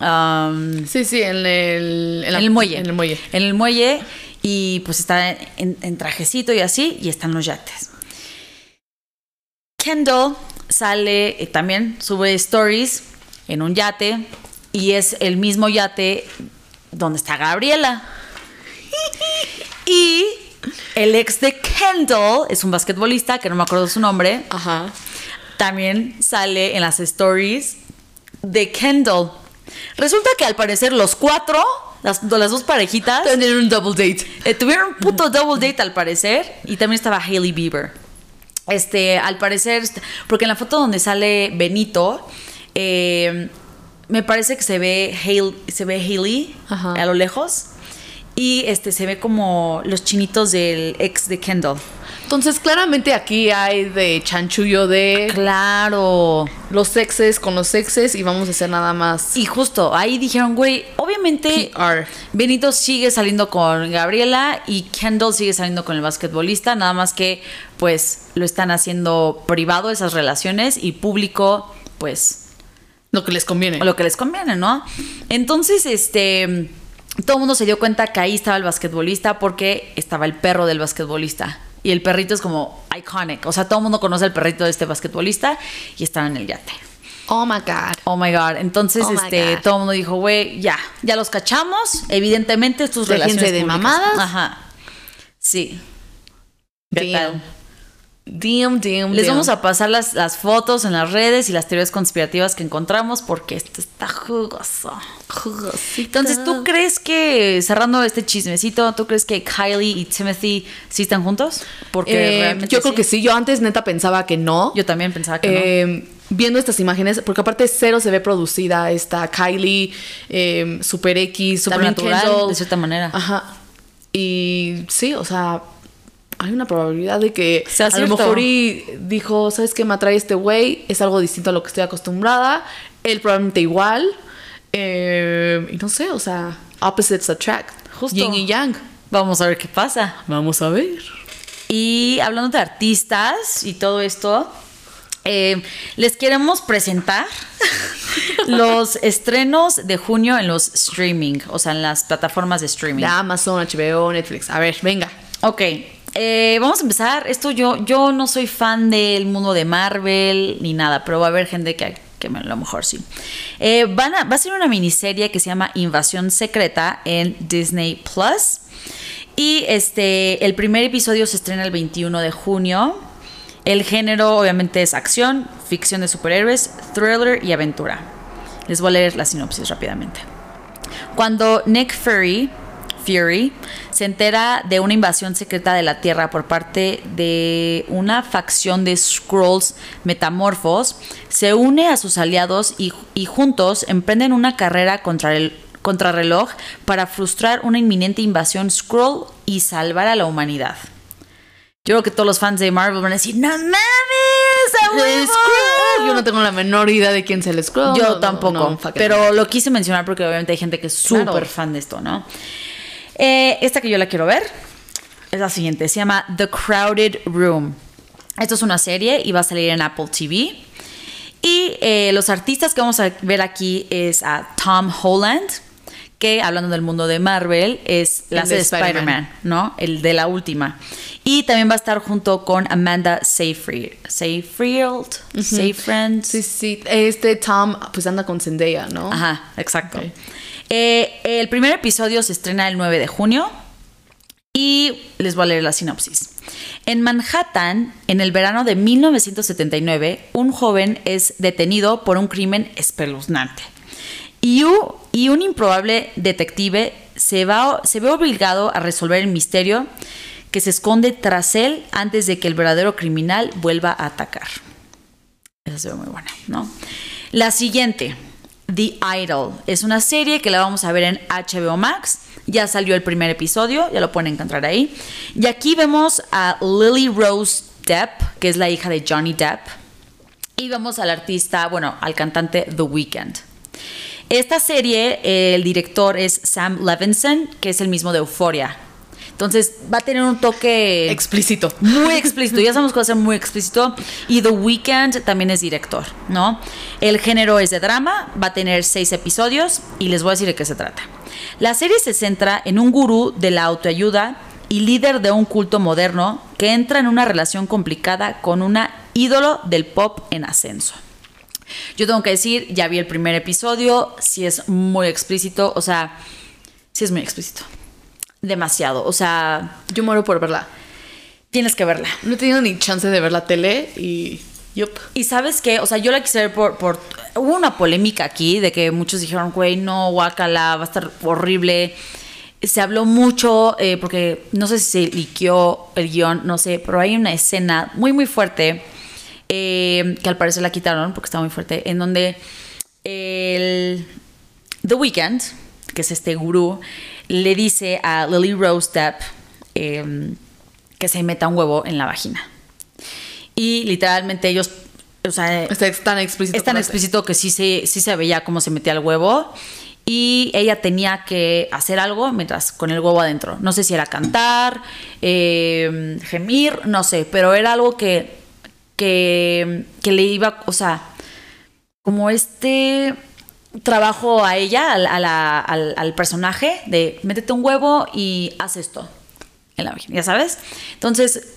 um, Sí, sí, en el, en la- el muelle. En el muelle. En el muelle. Y pues está en, en trajecito y así. Y están los yates. Kendall sale eh, también, sube stories en un yate. Y es el mismo yate donde está Gabriela. Y el ex de Kendall es un basquetbolista que no me acuerdo su nombre. Ajá. También sale en las stories de Kendall. Resulta que al parecer los cuatro, las, las dos parejitas, Tener un double date. eh, tuvieron un puto double date al parecer. Y también estaba Hailey Bieber. Este, al parecer, porque en la foto donde sale Benito, eh, me parece que se ve Hailey, se ve Hailey Ajá. a lo lejos. Y este se ve como los chinitos del ex de Kendall. Entonces, claramente aquí hay de chanchullo de Claro. los sexes con los sexes y vamos a hacer nada más Y justo ahí dijeron, güey, obviamente PR. Benito sigue saliendo con Gabriela y Kendall sigue saliendo con el basquetbolista, nada más que pues lo están haciendo privado esas relaciones y público pues Lo que les conviene. lo que les conviene, ¿no? Entonces, este, todo el mundo se dio cuenta que ahí estaba el basquetbolista porque estaba el perro del basquetbolista. Y el perrito es como iconic. O sea, todo el mundo conoce al perrito de este basquetbolista y estaban en el yate. Oh my God. Oh my god. Entonces, Oh este, God. todo el mundo dijo, güey, ya, ya los cachamos. Evidentemente, estos Déjense relaciones de públicas. mamadas. Ajá. Sí. ¿Qué Damn. tal? Damn, damn, Les damn. vamos a pasar las, las fotos en las redes y las teorías conspirativas que encontramos porque esto está jugoso. Entonces, ¿tú crees que, cerrando este chismecito, ¿tú crees que Kylie y Timothy sí están juntos? Porque Eh, realmente yo creo que sí. Yo antes neta pensaba que no. Yo también pensaba que no. Eh, Viendo estas imágenes, porque aparte cero se ve producida esta Kylie, eh, Super X, Super natural, de cierta manera. Ajá. Y sí, o sea, hay una probabilidad de que Sea a lo mejor y dijo, ¿sabes qué me atrae este güey? Es algo distinto a lo que estoy acostumbrada. Él probablemente igual. Eh, y no sé, o sea, opposites attract. Justo. Yin y yang. Vamos a ver qué pasa. Vamos a ver. Y hablando de artistas y todo esto, eh, les queremos presentar (laughs) los estrenos de junio en los streaming, o sea, en las plataformas de streaming. De Amazon, HBO, Netflix. A ver, venga. Ok, eh, vamos a empezar. Esto yo, yo no soy fan del mundo de Marvel ni nada, pero va a haber gente que, que a lo mejor sí. Eh, a, va a ser una miniserie que se llama Invasión Secreta en Disney Plus. Y este, el primer episodio se estrena el 21 de junio. El género obviamente es acción, ficción de superhéroes, thriller y aventura. Les voy a leer la sinopsis rápidamente. Cuando Nick Fury, Fury se entera de una invasión secreta de la Tierra por parte de una facción de Skrulls metamorfos, se une a sus aliados y, y juntos emprenden una carrera contra el contrarreloj para frustrar una inminente invasión Skrull y salvar a la humanidad. Yo creo que todos los fans de Marvel van a decir, ¡No mames! ¡A El huevo!". Skrull. Yo no tengo la menor idea de quién es el Skrull. Yo No, tampoco. no, pero lo quise mencionar porque obviamente hay gente que es súper Claro. fan de esto, ¿no? Eh, esta que yo la quiero ver es la siguiente. Se llama The Crowded Room. Esto es una serie y va a salir en Apple TV. Y eh, los artistas que vamos a ver aquí es a Tom Holland, que hablando del mundo de Marvel, es la de de Spider-Man. ¿no? El de la última. Y también va a estar junto con Amanda Seyfried. Seyfried, Seyfried. Sí, sí. Este Tom, pues anda con Zendaya, ¿no? Ajá, exacto. Ok. Eh, el primer episodio se estrena el 9 de junio y les voy a leer la sinopsis. En Manhattan, en el verano de 1979, un joven es detenido por un crimen espeluznante. Y, un improbable detective se, se ve obligado a resolver el misterio que se esconde tras él antes de que el verdadero criminal vuelva a atacar. Esa se ve muy buena, ¿no? La siguiente, The Idol, es una serie que la vamos a ver en HBO Max. Ya salió el primer episodio, ya lo pueden encontrar ahí. Y aquí vemos a Lily Rose Depp, que es la hija de Johnny Depp. Y vemos al artista, bueno, al cantante The Weeknd. Esta serie, el director es Sam Levinson, que es el mismo de Euphoria. Entonces va a tener un toque Explícito. muy explícito, ya sabemos que va a ser muy explícito. Y The Weeknd también es director, ¿no? El género es de drama, va a tener seis episodios y les voy a decir de qué se trata. La serie se centra en un gurú de la autoayuda y líder de un culto moderno que entra en una relación complicada con una ídolo del pop en ascenso. Yo tengo que decir, ya vi el primer episodio, si es muy explícito, o sea, sí es muy explícito. Demasiado, o sea, Yo muero por verla. tienes que verla. No he tenido ni chance de ver la tele y. Yup. Y sabes qué, o sea, yo la quise ver por, por... Hubo una polémica aquí de que muchos dijeron, güey, no, guácala, va a estar horrible. Se habló mucho, eh, porque no sé si se liqueó el guion, no sé, pero hay una escena muy, muy fuerte, eh, que al parecer la quitaron porque está muy fuerte, en donde el The Weeknd, que es este gurú, le dice a Lily Rose Depp eh, que se meta un huevo en la vagina. Y literalmente ellos, o sea, Está tan explícito. es tan explícito que sí se, sí se veía cómo se metía el huevo. Y ella tenía que hacer algo mientras con el huevo adentro. No sé si era cantar, eh, gemir, no sé, pero era algo que, que, que le iba, o sea, como este trabajo a ella, al, a la- al- al personaje, de métete un huevo y haz esto en la vagina, ya sabes. Entonces,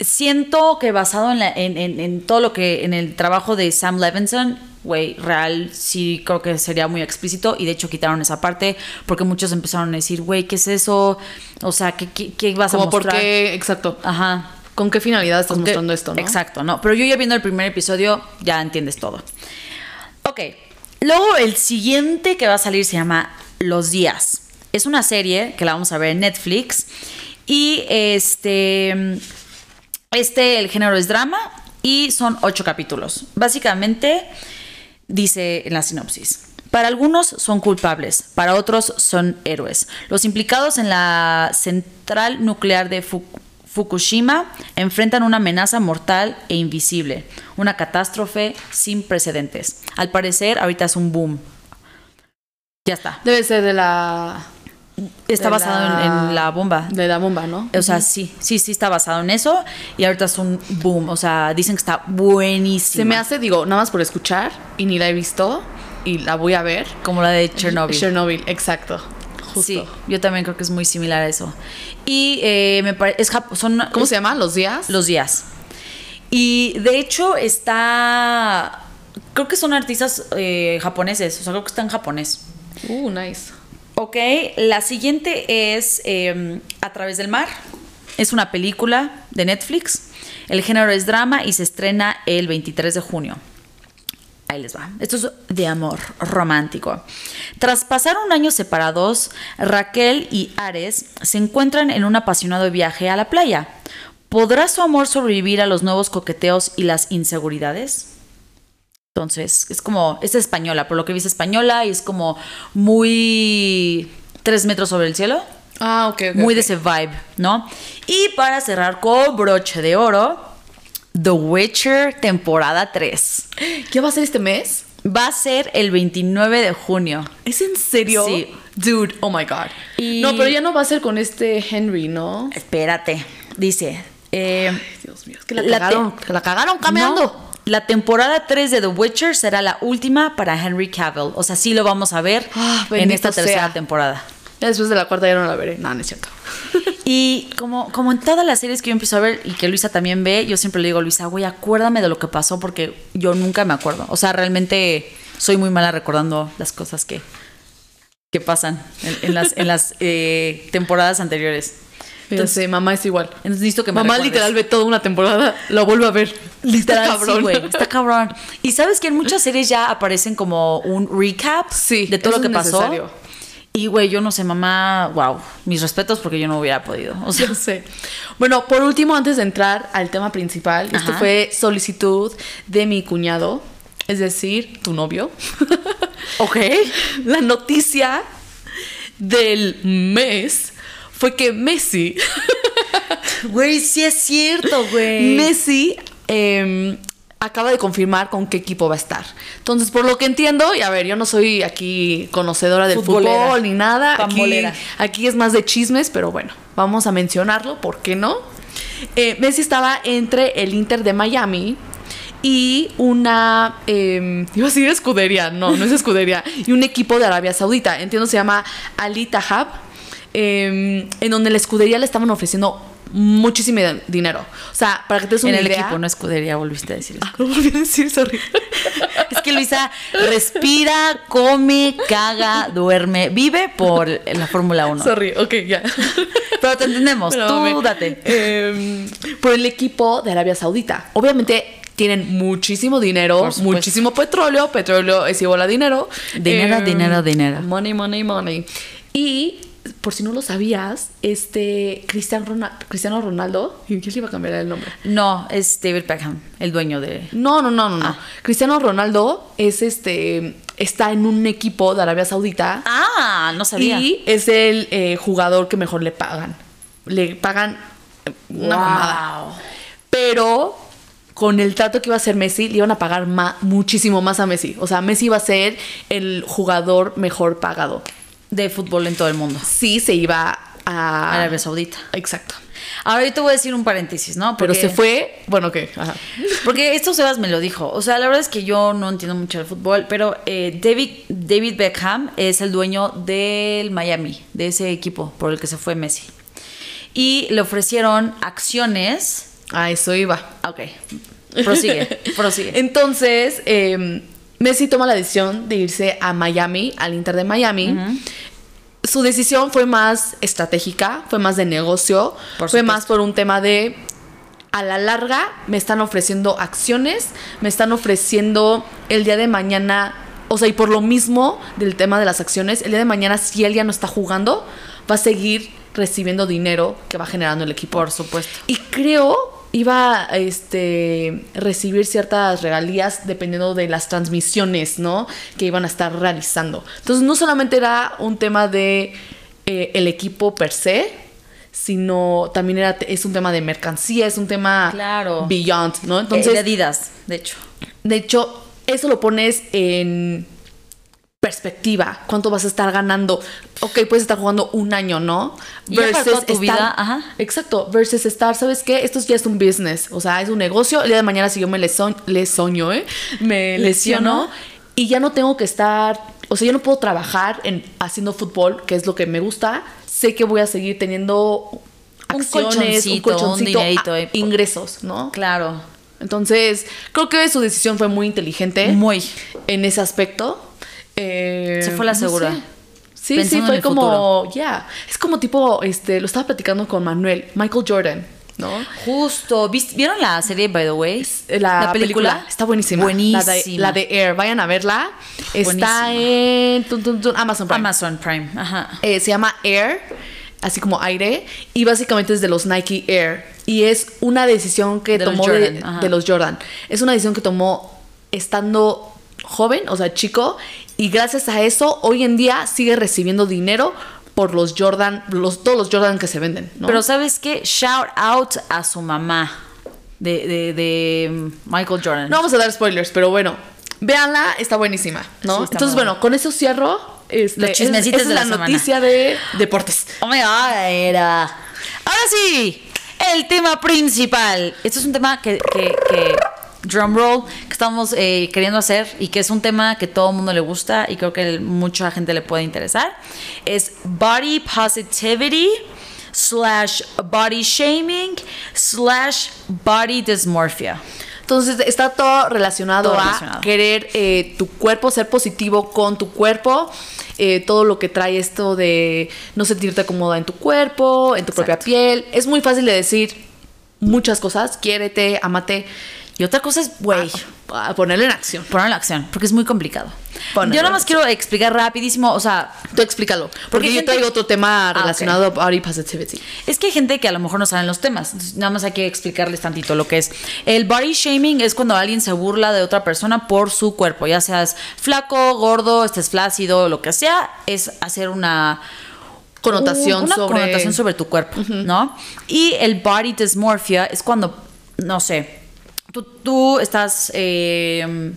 siento que basado en, la- en- en- en todo lo que, en el trabajo de Sam Levinson, güey, real, sí creo que sería muy explícito y de hecho quitaron esa parte porque muchos empezaron a decir, güey, ¿qué es eso? O sea, ¿qué, qué, qué vas a Como por mostrar? qué. Exacto. Ajá. ¿Con qué finalidad estás mostrando esto, no? Exacto, no. Pero yo ya viendo el primer episodio, ya entiendes todo. Ok. Luego el siguiente que va a salir se llama Los Días. Es una serie que la vamos a ver en Netflix. Y este. Este, el género es drama. Y son ocho capítulos. Básicamente, dice en la sinopsis. Para algunos son culpables, para otros son héroes. Los implicados en la central nuclear de Fu- Fukushima enfrentan una amenaza mortal e invisible, una catástrofe sin precedentes. Al parecer, ahorita es un boom. Ya está. Debe ser de la. Está de basado la- en, la bomba. De la bomba, ¿no? O sea, sí, sí, sí está basado en eso. Y ahorita es un boom. O sea, dicen que está buenísimo. Se me hace, digo, nada más por escuchar y ni la he visto y la voy a ver. Como la de Chernobyl. Chernobyl, exacto. Justo. Sí, yo también creo que es muy similar a eso. Y eh, me parece. Es son ¿Cómo es- se llama? ¿Los días? Los días. Y de hecho está. Creo que son artistas eh, japoneses. O sea, creo que está en japonés. Uh, nice. Ok, la siguiente es eh, A través del mar. Es una película de Netflix. El género es drama y se estrena el 23 de junio. Ahí les va. Esto es de amor romántico. Tras pasar un año separados, Raquel y Ares se encuentran en un apasionado viaje a la playa. ¿Podrá su amor sobrevivir a los nuevos coqueteos y las inseguridades? Entonces, es como, es española, por lo que viste española y es como muy tres metros sobre el cielo. Ah, ok, muy de ese vibe, ¿no? Y para cerrar con broche de oro, The Witcher temporada 3. ¿Qué va a ser este mes? Va a ser el 29 de junio. ¿Es en serio? Sí. Dude, oh my god. Y- No, pero ya no va a ser con este Henry, ¿no? Espérate. Dice. eh, Ay, Dios mío, es que la, La cagaron, te- la cagaron caminando. no, la temporada 3 de The Witcher será la última para Henry Cavill. O sea, sí lo vamos a ver Ah, en esta tercera sea. temporada. Ya después de la cuarta ya no la veré. No, no es cierto. (laughs) Y como, como en todas las series que yo empiezo a ver y que Luisa también ve, yo siempre le digo, Luisa, güey, acuérdame de lo que pasó porque yo nunca me acuerdo. O sea, realmente soy muy mala recordando las cosas que, que pasan en, en las, en las eh, temporadas anteriores. Entonces, mamá es igual. Entonces necesito que me Mamá recuerdes. literal ve toda una temporada, lo vuelve a ver. Literal, Está sí, cabrón. güey, está cabrón. Y sabes que en muchas series ya aparecen como un recap Sí, de todo lo que pasó. necesario. Y güey, yo no sé, mamá, wow, mis respetos porque yo no hubiera podido. O sea, (laughs) Ya sé. Bueno, por último, antes de entrar al tema principal, esto fue solicitud de mi cuñado, es decir, tu novio. (laughs) ok. (laughs) La noticia del mes fue que Messi, Güey, sí es cierto, güey. Messi em, acaba de confirmar con qué equipo va a estar. Entonces, por lo que entiendo, y a ver, yo no soy aquí conocedora del Futbolera. fútbol ni nada. Aquí, es más de chismes, pero bueno, vamos a mencionarlo, ¿por qué no? Eh, Messi estaba entre el Inter de Miami y una. eh, (laughs) iba a decir escudería, no, no es escudería. y un equipo de Arabia Saudita. Entiendo se llama Ali Tahab. eh, en donde la escudería le estaban ofreciendo muchísimo dinero. O sea, para que te des En una el idea. equipo, no escudería, volviste a decir eso. Ah, lo (laughs) volví a decir, sorry. (laughs) Es que Luisa respira, come, caga, duerme, vive por la Fórmula 1. Sorry, ok, ya. Pero te entendemos, Pero, tú mami, date. eh, por el equipo de Arabia Saudita. Obviamente tienen muchísimo dinero, muchísimo petróleo. Petróleo es igual a dinero. Dinero, Eh, dinero, dinero. Money, money, money. Y por si no lo sabías, este Cristiano Ronaldo, Cristiano Ronaldo, ¿y quién le iba a cambiar el nombre? No, es David Beckham, el dueño de. No, no, no, no, no. Ah. Cristiano Ronaldo es este está en un equipo de Arabia Saudita. Ah, no sabía. Y es el eh, jugador que mejor le pagan. Le pagan una Wow. mamada. Pero con el trato que iba a hacer Messi, le iban a pagar ma- muchísimo más a Messi. O sea, Messi iba a ser el jugador mejor pagado. De fútbol en todo el mundo. Sí, se iba a... Arabia Saudita. Exacto. Ahora yo te voy a decir un paréntesis, ¿no? Pero se fue... Bueno, ¿qué? Ajá. Porque esto Sebas me lo dijo. O sea, la verdad es que yo no entiendo mucho del fútbol, pero eh, David, David Beckham es el dueño del Miami, de ese equipo por el que se fue Messi. Y le ofrecieron acciones. A eso iba. Ok, prosigue, prosigue. (laughs) Entonces, eh, Messi toma la decisión de irse a Miami, al Inter de Miami. Su decisión fue más estratégica, fue más de negocio, Por fue más por un tema de, a la larga, me están ofreciendo acciones, me están ofreciendo el día de mañana, o sea, y por lo mismo del tema de las acciones, el día de mañana, si él ya no está jugando, va a seguir recibiendo dinero que va generando el equipo. Por supuesto. Y creo iba a este, recibir ciertas regalías dependiendo de las transmisiones, ¿no? Que iban a estar realizando. Entonces no solamente era un tema de eh, el equipo per se, sino también era, es un tema de mercancía, es un tema Claro. beyond, ¿no? Entonces, de Adidas, de hecho. de hecho, eso lo pones en perspectiva. ¿Cuánto vas a estar ganando? Ok, puedes estar jugando un año, ¿no? Y ya para toda tu estar- vida, ajá. Exacto, versus estar, ¿sabes qué? Esto ya es un business, o sea, es un negocio. El día de mañana si yo me leso- lesoño, ¿eh? Me lesiono y ya no tengo que estar, o sea, yo no puedo trabajar en haciendo fútbol, que es lo que me gusta. Sé que voy a seguir teniendo Un acciones, colchoncito, un colchoncito, dinerito a- ahí. ingresos, ¿no? Claro. Entonces, creo que su decisión fue muy inteligente Muy. en ese aspecto. Eh, Se fue la no segura. sé. Sí, Pensando sí, fue como, ya, es como tipo, este, lo estaba platicando con Manuel, Michael Jordan, ¿no? Justo. ¿Viste- ¿Vieron la serie, by the way? La, película? está buenísima. Buenísima. La de, la de Air, vayan a verla. Está en tun, tun, tun, Amazon Prime. Amazon Prime. Ajá. Eh, se llama Air, así como aire, y básicamente es de los Nike Air. Y es una decisión que De los tomó de, Jordan, de los Jordan. Es una decisión que tomó estando joven, o sea, chico, y gracias a eso, hoy en día sigue recibiendo dinero por los Jordan, los, todos los Jordan que se venden, ¿no? Pero ¿sabes qué? Shout out a su mamá de, de, de Michael Jordan. no vamos a dar spoilers, pero bueno, Véanla, está buenísima, ¿no? Sí, está Entonces, bueno, con eso cierro. Este, Los chismecitos esa de es la noticia de deportes. Oh my god, era. Ahora sí, el tema principal. Este es un tema que, que, que drum roll, que estamos eh, queriendo hacer y que es un tema que todo el mundo le gusta y creo que mucha gente le puede interesar. Es body positivity slash body shaming slash body dysmorphia. Entonces está todo relacionado Todo a querer eh, tu cuerpo, ser positivo con tu cuerpo, eh, todo lo que trae esto de no sentirte cómoda en tu cuerpo, en tu propia piel. Es muy fácil de decir muchas cosas, quiérete, amate, Y otra cosa es, güey, a, a ponerlo en acción. ponerlo en acción, porque es muy complicado. Ponerlo Yo nada más quiero explicar rapidísimo, o sea, Tú explícalo, porque, Porque yo gente- traigo otro tema Ah, relacionado a body positivity. Es que hay gente que a lo mejor no saben los temas. Entonces, nada más hay que explicarles tantito lo que es. El body shaming es cuando alguien se burla de otra persona por su cuerpo, ya seas flaco, gordo, estés flácido, lo que sea, es hacer una Connotación una sobre- connotación sobre tu cuerpo, ¿no? Y el body dysmorphia es cuando, no sé, tú, tú estás eh,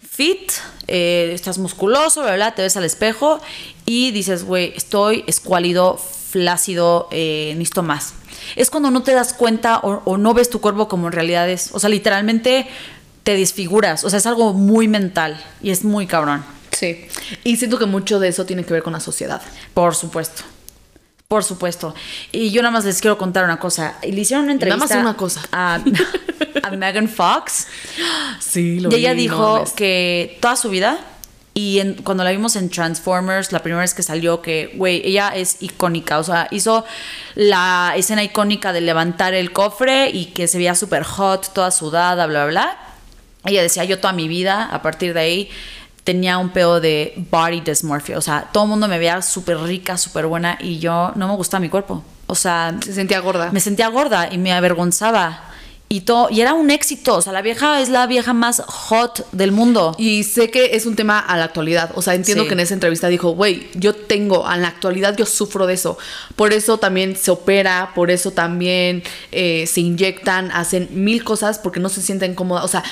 fit, eh, estás musculoso, bla, bla, te ves al espejo y dices, güey, estoy escuálido, flácido, eh, necesito más. Es cuando no te das cuenta o, o no ves tu cuerpo como en realidad es. O sea, literalmente te desfiguras. O sea, es algo muy mental y es muy cabrón. Sí. Y siento que mucho de eso tiene que ver con la sociedad. Por supuesto. Por supuesto. Y yo nada más les quiero contar una cosa. Y Le hicieron una Nada entrevista más una cosa. a, a (laughs) Megan Fox. Sí, y ella dijo que toda su vida, y en- cuando la vimos en Transformers, la primera vez que salió, que, güey, ella es icónica. O sea, hizo la escena icónica de levantar el cofre y que se veía súper hot, toda sudada, bla, bla, bla. Ella decía, yo toda mi vida, a partir de ahí, tenía un pedo de body dysmorphia. O sea, todo el mundo me veía súper rica, súper buena y yo no me gustaba mi cuerpo. O sea, Se sentía gorda. me sentía gorda y me avergonzaba. Y, todo, y era un éxito. O sea, la vieja es la vieja más hot del mundo. Y sé que es un tema a la actualidad. O sea, entiendo Sí. que en esa entrevista dijo, güey, yo tengo, en la actualidad yo sufro de eso. Por eso también se opera, por eso también eh, se inyectan, hacen mil cosas porque no se sienten cómodas. O sea,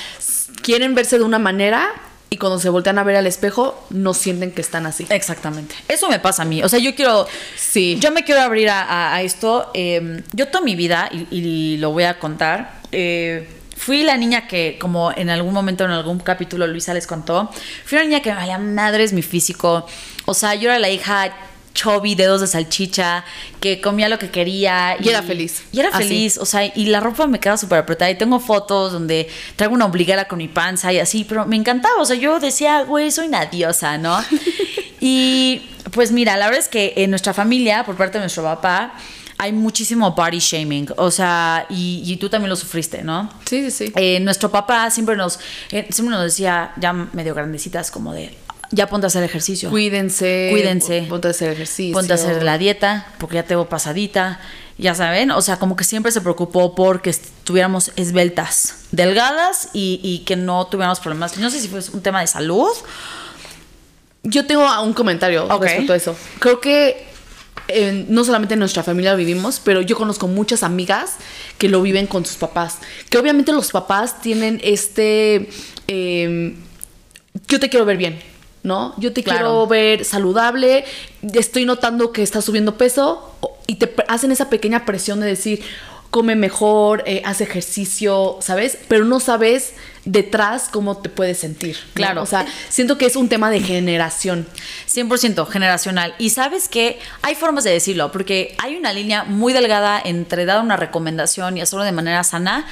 quieren verse de una manera y cuando se voltean a ver al espejo no sienten que están así. Exactamente. Eso me pasa a mí. O sea, yo quiero. Sí. Yo me quiero abrir a, a- a esto. Eh, yo toda mi vida, y, y lo voy a contar, eh, fui la niña que, como en algún momento, en algún capítulo Luisa les contó, fui una niña que me valía madres mi físico. O sea, yo era la hija chubby, dedos de salchicha, que comía lo que quería. Y era feliz. Y era Así. feliz, o sea, y la ropa me quedaba súper apretada. Y tengo fotos donde traigo una obligada con mi panza y así, pero me encantaba. O sea, yo decía, güey, soy una diosa, ¿no? (laughs) y pues mira, la verdad es que en nuestra familia, por parte de nuestro papá, hay muchísimo body shaming. O sea, y, y tú también lo sufriste, ¿no? Sí, sí, sí. Eh, nuestro papá siempre nos, eh, siempre nos decía, ya medio grandecitas, como de, ya ponte a hacer ejercicio. Cuídense. Cuídense. Ponte a hacer ejercicio. Ponte a hacer la dieta, porque ya te veo pasadita. Ya saben, o sea, como que siempre se preocupó por que estuviéramos esbeltas, delgadas y, y que no tuviéramos problemas. No sé si fue un tema de salud. Yo tengo un comentario respecto a eso. Creo que eh, no solamente en nuestra familia lo vivimos, pero yo conozco muchas amigas que lo viven con sus papás. Que obviamente los papás tienen este... eh, yo te quiero ver bien, ¿no? Yo te Claro. quiero ver saludable, estoy notando que estás subiendo peso y te hacen esa pequeña presión de decir, come mejor, eh, haz ejercicio, ¿sabes? Pero no sabes detrás cómo te puedes sentir. ¿no? Claro. O sea, siento que es un tema de generación. 100% generacional. Y sabes que hay formas de decirlo, porque hay una línea muy delgada entre dar una recomendación y hacerlo de manera sana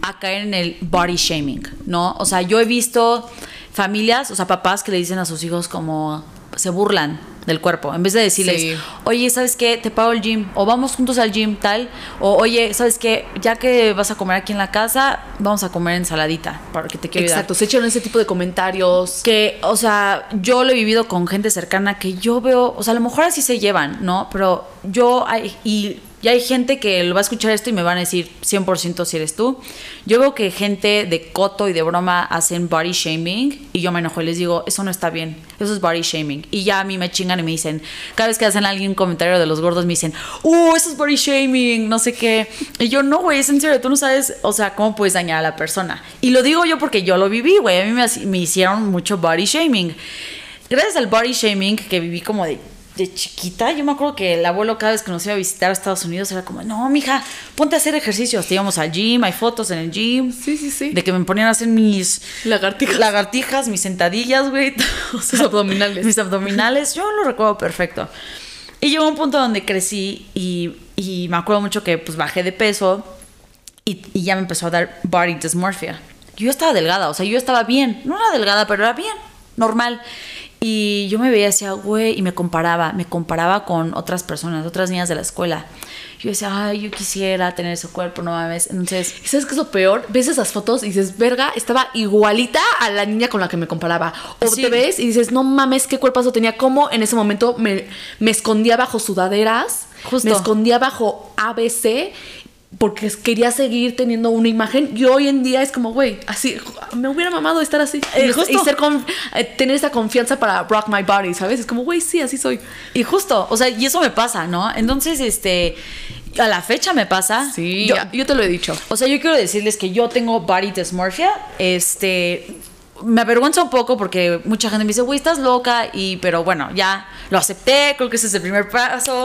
a caer en el body shaming, ¿no? O sea, yo he visto familias, o sea, papás que le dicen a sus hijos como se burlan del cuerpo, en vez de decirles, Sí. oye, ¿sabes qué? Te pago el gym, o vamos juntos al gym, tal, o oye, ¿sabes qué? Ya que vas a comer aquí en la casa, vamos a comer ensaladita, porque te quiero ayudar". Exacto, se echan ese tipo de comentarios. que, o sea, yo lo he vivido con gente cercana que yo veo, o sea, a lo mejor así se llevan, ¿no? Pero yo, y Y hay gente que lo va a escuchar esto y me van a decir 100% si eres tú. Yo veo que gente de coto y de broma hacen body shaming y yo me enojo y les digo, eso no está bien, eso es body shaming. Y ya a mí me chingan y me dicen, cada vez que hacen alguien un comentario de los gordos me dicen, uh, eso es body shaming, no sé qué. Y yo, no, güey, es en serio, tú no sabes, o sea, cómo puedes dañar a la persona. Y lo digo yo porque yo lo viví, güey, a mí me, me hicieron mucho body shaming. Gracias al body shaming que viví como de de chiquita, yo me acuerdo que el abuelo cada vez que nos iba a visitar a Estados Unidos era como, no, mija, ponte a hacer ejercicio. Hasta íbamos al gym, hay fotos en el gym. Sí, sí, sí. De que me ponían a hacer mis lagartijas, lagartijas mis sentadillas, güey. (laughs) Sus abdominales. Mis abdominales, yo lo recuerdo perfecto. Y llegó un punto donde crecí y, y me acuerdo mucho que pues bajé de peso y, y ya me empezó a dar body dysmorphia. Yo estaba delgada, o sea, yo estaba bien. No era delgada, pero era bien, normal. Y yo me veía decía, güey, y me comparaba, me comparaba con otras personas, otras niñas de la escuela. Yo decía, ay, yo quisiera tener ese cuerpo, no mames. Entonces, ¿sabes qué es lo peor? Ves esas fotos y dices, verga, estaba igualita a la niña con la que me comparaba. O te ves y dices, no mames, qué cuerpazo tenía. Como en ese momento me, me escondía bajo sudaderas, Justo. me escondía bajo ABC porque quería seguir teniendo una imagen y hoy en día es como, güey, así, me hubiera mamado estar así eh, y, ser con, eh, tener esa confianza para rock my body, ¿sabes? Es como, güey, sí, así soy. Y justo, o sea, y eso me pasa, ¿no? Entonces, este, a la fecha me pasa. Sí, yo, yo te lo he dicho. O sea, yo quiero decirles que yo tengo body dysmorphia, este, me avergüenza un poco porque mucha gente me dice, güey, estás loca, y, pero bueno, ya lo acepté, creo que ese es el primer paso.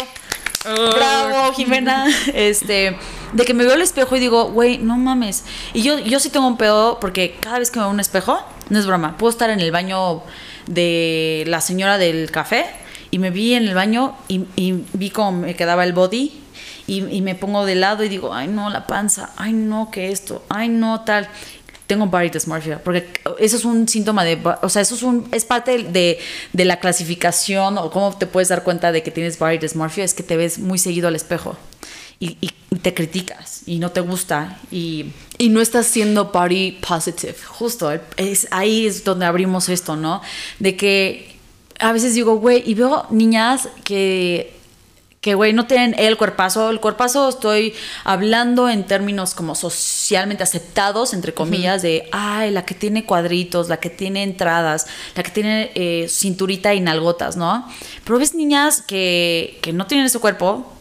Bravo, Jimena. Este, de que me veo al espejo y digo, güey, no mames. Y yo, yo sí tengo un pedo porque cada vez que me veo un espejo, no es broma, puedo estar en el baño de la señora del café y me vi en el baño y, vi cómo me quedaba el body y, y, me pongo de lado y digo, ay no, la panza, ay no, que esto, ay no, tal tengo body dysmorphia, porque eso es un síntoma de, o sea, eso es un, es parte de, de, la clasificación o cómo te puedes dar cuenta de que tienes body dysmorphia, es que te ves muy seguido al espejo y, y, te criticas y no te gusta y, y no estás siendo body positive. Justo, es, ahí es donde abrimos esto, ¿no? De que a veces digo, güey, y veo niñas que que, güey, no tienen el cuerpazo. El cuerpazo estoy hablando en términos como socialmente aceptados, entre comillas, de, ay, la que tiene cuadritos, la que tiene entradas, la que tiene eh, cinturita y nalgotas, ¿no? Pero ves niñas que, que no tienen ese cuerpo,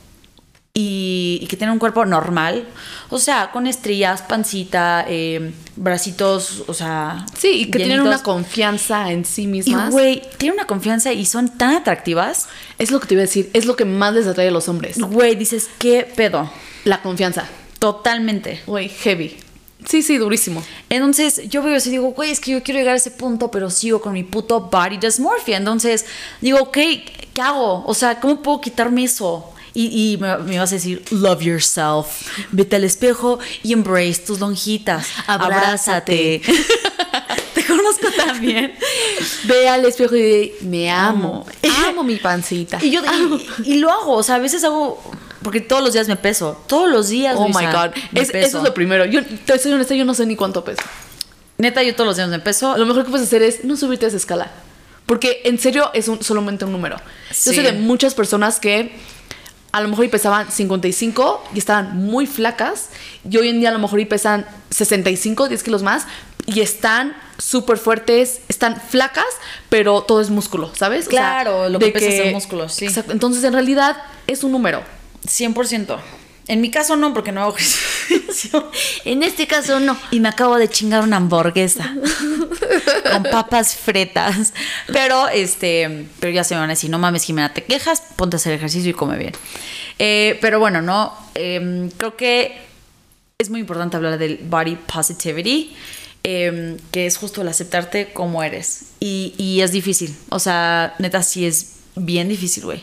y, que tiene un cuerpo normal, o sea, con estrías, pancita, eh, bracitos, o sea... Sí, y que tienen una confianza en sí mismas. Y, güey, tienen una confianza y son tan atractivas. Es lo que te iba a decir, es lo que más les atrae a los hombres. Güey, dices, ¿qué pedo? La confianza. Totalmente. Güey, heavy. Sí, sí, durísimo. Entonces yo veo eso y digo, güey, es que yo quiero llegar a ese punto, pero sigo con mi puto body dysmorphia. Entonces digo, ok, ¿qué hago? O sea, ¿cómo puedo quitarme eso? Y, me, vas a decir, love yourself. Vete al espejo y embrace tus lonjitas. Abrázate. (laughs) Te conozco también. Ve al espejo y di, me amo. Amo mi pancita. Y yo y, lo hago. O sea, a veces hago. Porque todos los días me peso. Todos los días. Oh my God. eso es lo primero. Yo te soy honesta, yo no sé ni cuánto peso. Neta, yo todos los días me peso. Lo mejor que puedes hacer es no subirte a esa escala. Porque en serio es un, solamente un número. Yo sé de muchas personas que a lo mejor y pesaban 55 y estaban muy flacas. Y hoy en día a lo mejor y pesan 65, 10 kilos más. Y están súper fuertes, están flacas, pero todo es músculo, ¿sabes? Claro, lo que pesa es el músculo, sí. Exacto. Entonces, en realidad, es un número. 100%. En mi caso no, porque no hago (laughs) ejercicio. en este caso no. Y me acabo de chingar una hamburguesa (laughs) con papas fretas. Pero este, pero ya se me van a decir, no mames, Jimena, te quejas, ponte a hacer ejercicio y come bien. Eh, pero bueno, no. Em, creo que es muy importante hablar del body positivity. Em, que es justo el aceptarte como eres. Y, y es difícil. O sea, neta, sí es bien difícil, güey.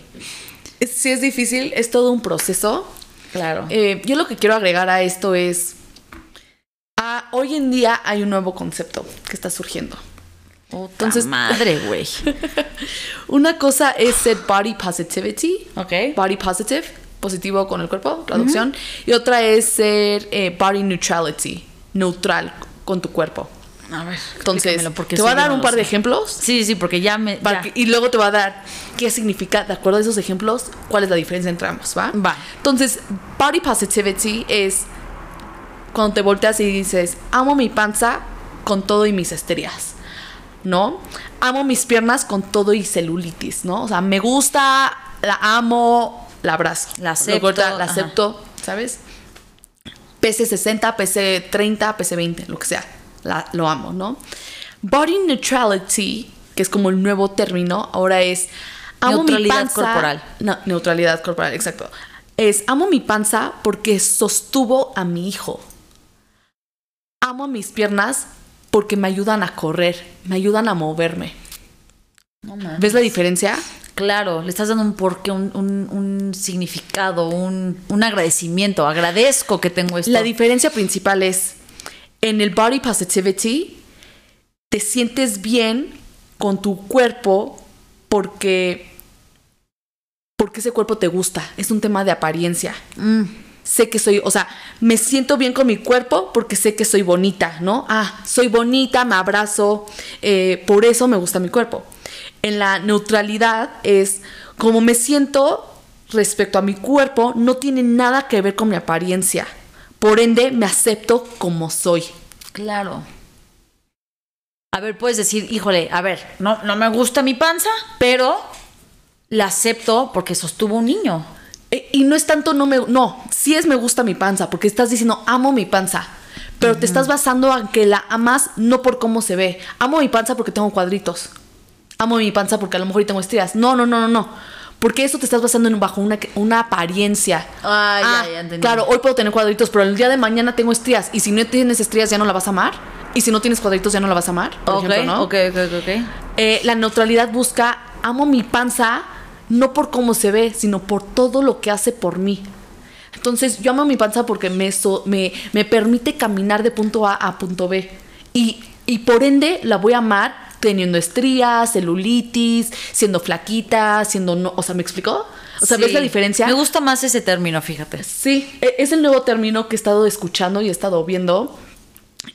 Sí es difícil, es todo un proceso Claro. Eh, yo lo que quiero agregar a esto es, hoy en día hay un nuevo concepto que está surgiendo. Entonces, madre, (laughs) güey. una cosa es ser body positivity. Ok. Body positive, positivo con el cuerpo, traducción. Y otra es ser eh, body neutrality, neutral con tu cuerpo. A ver, Entonces, porque te voy a dar un par de ejemplos Sí, sí, porque ya me. para ya. que- y luego te va a dar qué significa, de acuerdo a esos ejemplos, cuál es la diferencia entre ambos, ¿va? Va. Entonces, body positivity es cuando te volteas y dices, amo mi panza con todo y mis estrías, ¿no? Amo mis piernas con todo y celulitis, ¿no? O sea, me gusta, la amo, la abrazo. La acepto, La ajá. acepto, ¿sabes? PC 60, PC 30, PC 20, lo que sea. La- lo amo, ¿no? Body neutrality, que es como el nuevo término, ahora es amo Neutralidad mi panza. corporal. No, neutralidad corporal, exacto. Es amo mi panza porque sostuvo a mi hijo. Amo mis piernas porque me ayudan a correr, me ayudan a moverme. No. ¿Ves la diferencia? Claro, le estás dando un porqué, un, un- un significado, un, un agradecimiento. Agradezco que tengo esto. La diferencia principal es en el body positivity te sientes bien con tu cuerpo porque porque ese cuerpo te gusta, es un tema de apariencia. Mm, Sé que soy, o sea, me siento bien con mi cuerpo porque sé que soy bonita, ¿no? Ah, soy bonita, me abrazo, eh, por eso me gusta mi cuerpo. En la neutralidad es como me siento respecto a mi cuerpo, no tiene nada que ver con mi apariencia. Por ende, me acepto como soy. claro. A ver, puedes decir, híjole, a ver, no, no me gusta mi panza, pero la acepto porque sostuvo un niño. Eh, Y no es tanto no me no, sí es me gusta mi panza, porque estás diciendo amo mi panza. Pero te estás basando en que la amas no por cómo se ve. Amo mi panza porque tengo cuadritos. Amo mi panza porque a lo mejor y tengo estrías. No, no, no, no, no. Porque eso te estás basando en bajo una, una apariencia. Ah, ya, ya. Claro, hoy puedo tener cuadritos, pero el día de mañana tengo estrías. Y si no tienes estrías, ya no la vas a amar. Y si no tienes cuadritos, ya no la vas a amar. Por ok, ejemplo, ¿no? ok, ok, ok, ok. Eh, la neutralidad busca, amo mi panza, no por cómo se ve, sino por todo lo que hace por mí. Entonces, yo amo mi panza porque me, so- me, me permite caminar de punto A a punto B. Y, y por ende, la voy a amar teniendo estrías, celulitis, siendo flaquita, siendo no. O sea, ¿me explicó? O sea, ¿ves Sí. la diferencia? Me gusta más ese término, fíjate. Sí, e- es el nuevo término que he estado escuchando y he estado viendo.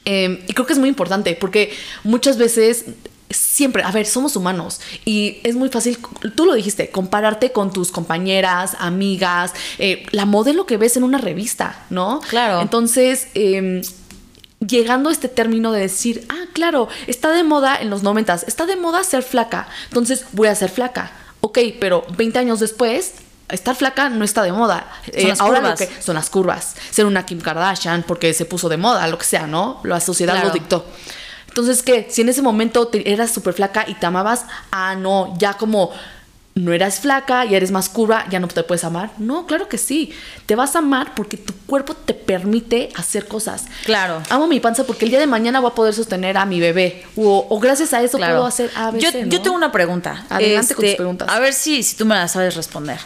Eh, y creo que es muy importante porque muchas veces, siempre, a ver, somos humanos y es muy fácil, tú lo dijiste, compararte con tus compañeras, amigas, eh, la modelo que ves en una revista, ¿no? Claro. Entonces, eh, llegando a este término de decir, ah, claro, está de moda en los noventas, está de moda ser flaca, entonces voy a ser flaca. Ok, pero 20 años después, estar flaca no está de moda. Eh, ahora lo que son las curvas. Ser una Kim Kardashian porque se puso de moda, lo que sea, ¿no? La sociedad Claro. lo dictó. Entonces, ¿qué? Si en ese momento te- eras súper flaca y te amabas, ah, no, ya como no eras flaca, ya eres más curva, ya no te puedes amar. No, claro que sí. Te vas a amar porque tu cuerpo te permite hacer cosas. Claro. Amo mi panza porque el día de mañana voy a poder sostener a mi bebé. O, o gracias a eso Claro. puedo hacer A, yo, tengo una pregunta. Este, Adelante con tus preguntas. A ver si, si tú me la sabes responder.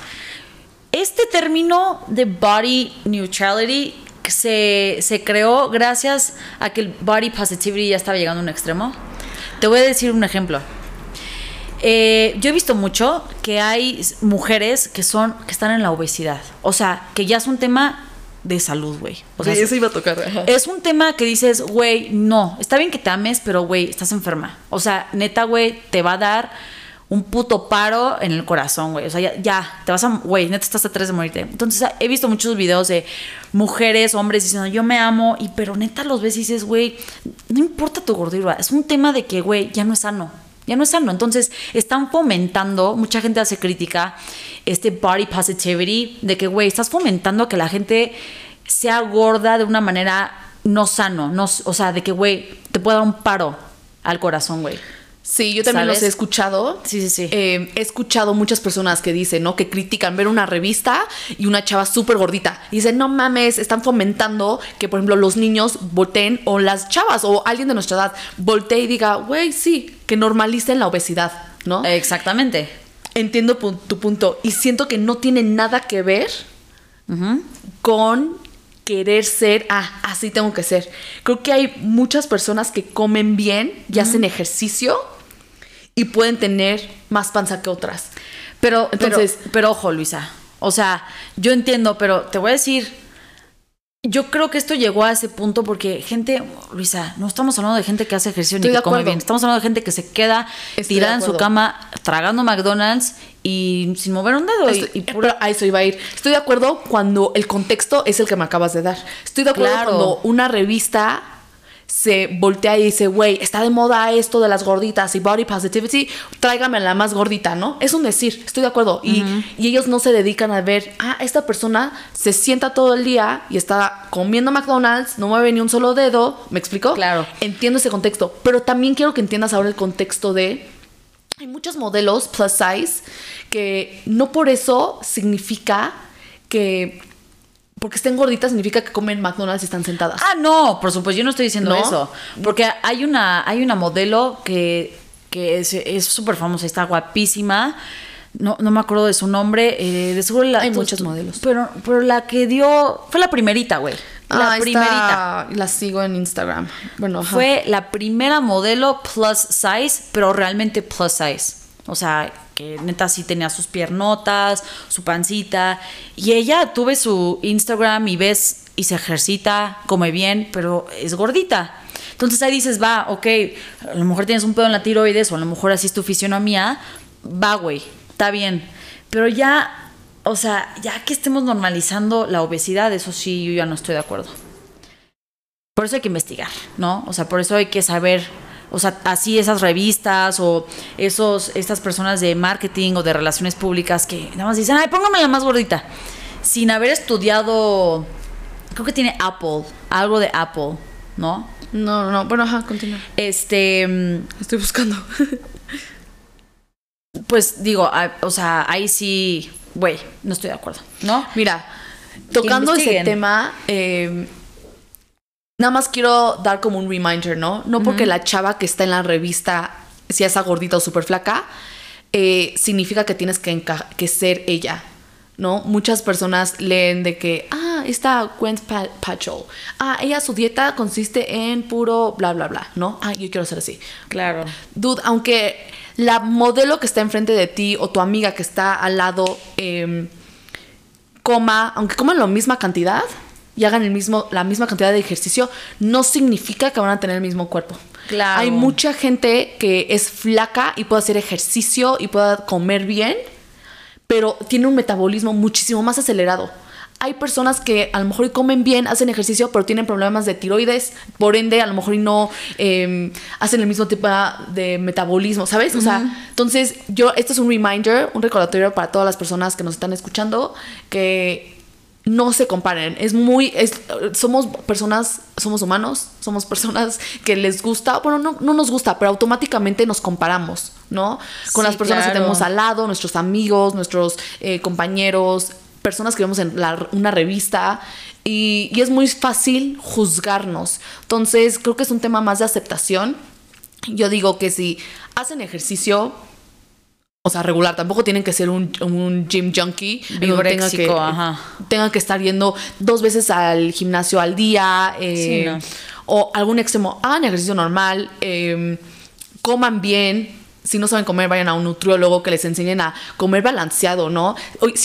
Este término de body neutrality se, se creó gracias a que el body positivity ya estaba llegando a un extremo. Te voy a decir un ejemplo. Eh, yo he visto mucho que hay mujeres que son que están en la obesidad. O sea, que ya es un tema de salud, güey. O sea, Sí, eso iba a tocar. ajá. es un tema que dices, güey, no, está bien que te ames, pero güey, estás enferma. O sea, neta, güey, te va a dar un puto paro en el corazón, güey. O sea, ya, ya, te vas a, güey, neta, estás a tres de morirte. Entonces, he visto muchos videos de mujeres, hombres diciendo, yo me amo, y pero neta los ves y dices, güey, no importa tu gordura, es un tema de que, güey, ya no es sano. Ya no es sano. Entonces, están fomentando, mucha gente hace crítica, este body positivity, de que, güey, estás fomentando que la gente sea gorda de una manera no sano. No, o sea, de que, güey, te pueda dar un paro al corazón, güey. Sí, yo también ¿Sabes? los he escuchado. Sí, sí, sí. Eh, he escuchado muchas personas que dicen, ¿no? Que critican ver una revista y una chava súper gordita. Y dicen, no mames, están fomentando que, por ejemplo, los niños volteen o las chavas o alguien de nuestra edad voltee y diga, güey, sí, que normalicen la obesidad, ¿no? Exactamente. Entiendo pu- tu punto. Y siento que no tiene nada que ver con querer ser, ah, así tengo que ser. Creo que hay muchas personas que comen bien y hacen ejercicio y pueden tener más panza que otras. Pero, Entonces- pero, pero ojo, Luisa. O sea, yo entiendo, pero te voy a decir, Yo creo que esto llegó a ese punto porque gente, Luisa, no estamos hablando de gente que hace ejercicio Estoy ni que come acuerdo. bien. Estamos hablando de gente que se queda Estoy tirada en su cama tragando McDonald's y sin mover un dedo. y- Estoy- y pura- pero a eso iba a ir. Estoy de acuerdo cuando el contexto es el que me acabas de dar. Estoy de acuerdo Claro. cuando una revista se voltea y dice, güey, está de moda esto de las gorditas y body positivity, tráigame a la más gordita, ¿no? Es un decir, estoy de acuerdo. y, y ellos no se dedican a ver, ah, esta persona se sienta todo el día y está comiendo McDonald's, no mueve ni un solo dedo, ¿me explico? Claro. Entiendo ese contexto, pero también quiero que entiendas ahora el contexto de hay muchos modelos plus size que no por eso significa que porque estén gorditas significa que comen McDonald's y están sentadas. Ah, no, por supuesto, yo no estoy diciendo ¿No? eso. Porque hay una, hay una modelo que, que es es súper famosa, está guapísima. No, no me acuerdo de su nombre. eh, de seguro la, Hay muchos tú- modelos. Pero, pero la que dio. Fue la primerita, güey. La Ah, primerita. La sigo en Instagram. Bueno, ajá. Fue la primera modelo plus size, pero realmente plus size. O sea, que neta sí tenía sus piernotas, su pancita. Y ella, tuve su Instagram y ves y se ejercita, come bien, pero es gordita. Entonces ahí dices, va, ok, a lo mejor tienes un pedo en la tiroides o a lo mejor así es tu fisionomía. Va, güey, está bien. Pero ya, o sea, ya que estemos normalizando la obesidad, eso sí, yo ya no estoy de acuerdo. Por eso hay que investigar, ¿no? O sea, por eso hay que saber, o sea, así esas revistas o esos, estas personas de marketing o de relaciones públicas que nada más dicen, ay, póngame la más gordita, sin haber estudiado, creo que tiene Apple, algo de Apple, ¿no? No, no, no. Bueno, ajá, continúa. Este, mm, Estoy buscando. (laughs) pues digo, ah, o sea, ahí sí, güey, no estoy de acuerdo, ¿no? Mira, tocando ese tema, eh, nada más quiero dar como un reminder, ¿no? No porque la chava que está en la revista sea esa gordita o súper flaca, eh, significa que tienes que, ser ella, ¿no? Muchas personas leen de que, ah, esta Gwen Pa- Patchell, ah, ella su dieta consiste en puro bla, bla, bla, ¿no? Ah, yo quiero ser así. Claro. Dude, aunque la modelo que está enfrente de ti o tu amiga que está al lado em, coma, aunque coman la misma cantidad y hagan el mismo, la misma cantidad de ejercicio, no significa que van a tener el mismo cuerpo. Claro. Hay mucha gente que es flaca y puede hacer ejercicio y puede comer bien, pero tiene un metabolismo muchísimo más acelerado. Hay personas que a lo mejor y comen bien, hacen ejercicio, pero tienen problemas de tiroides, por ende, a lo mejor no eh, hacen el mismo tipo de metabolismo, ¿sabes? O sea, entonces yo, este es un reminder, un recordatorio para todas las personas que nos están escuchando, que no se comparen. Es muy. es- somos personas, somos humanos, somos personas que les gusta, bueno, no, no nos gusta, pero automáticamente nos comparamos, ¿no? Con Sí, las personas que tenemos al lado, nuestros amigos, nuestros eh, compañeros, personas que vemos en la- una revista. Y, y es muy fácil juzgarnos. Entonces, creo que es un tema más de aceptación. Yo digo que si hacen ejercicio, o sea, regular, tampoco tienen que ser un, un gym junkie. tengan que, ajá. tengan que estar yendo dos veces al gimnasio al día. eh, Sí, no. O algún extremo, hagan ejercicio normal, eh, coman bien. Si no saben comer, vayan a un nutriólogo que les enseñen a comer balanceado, ¿no?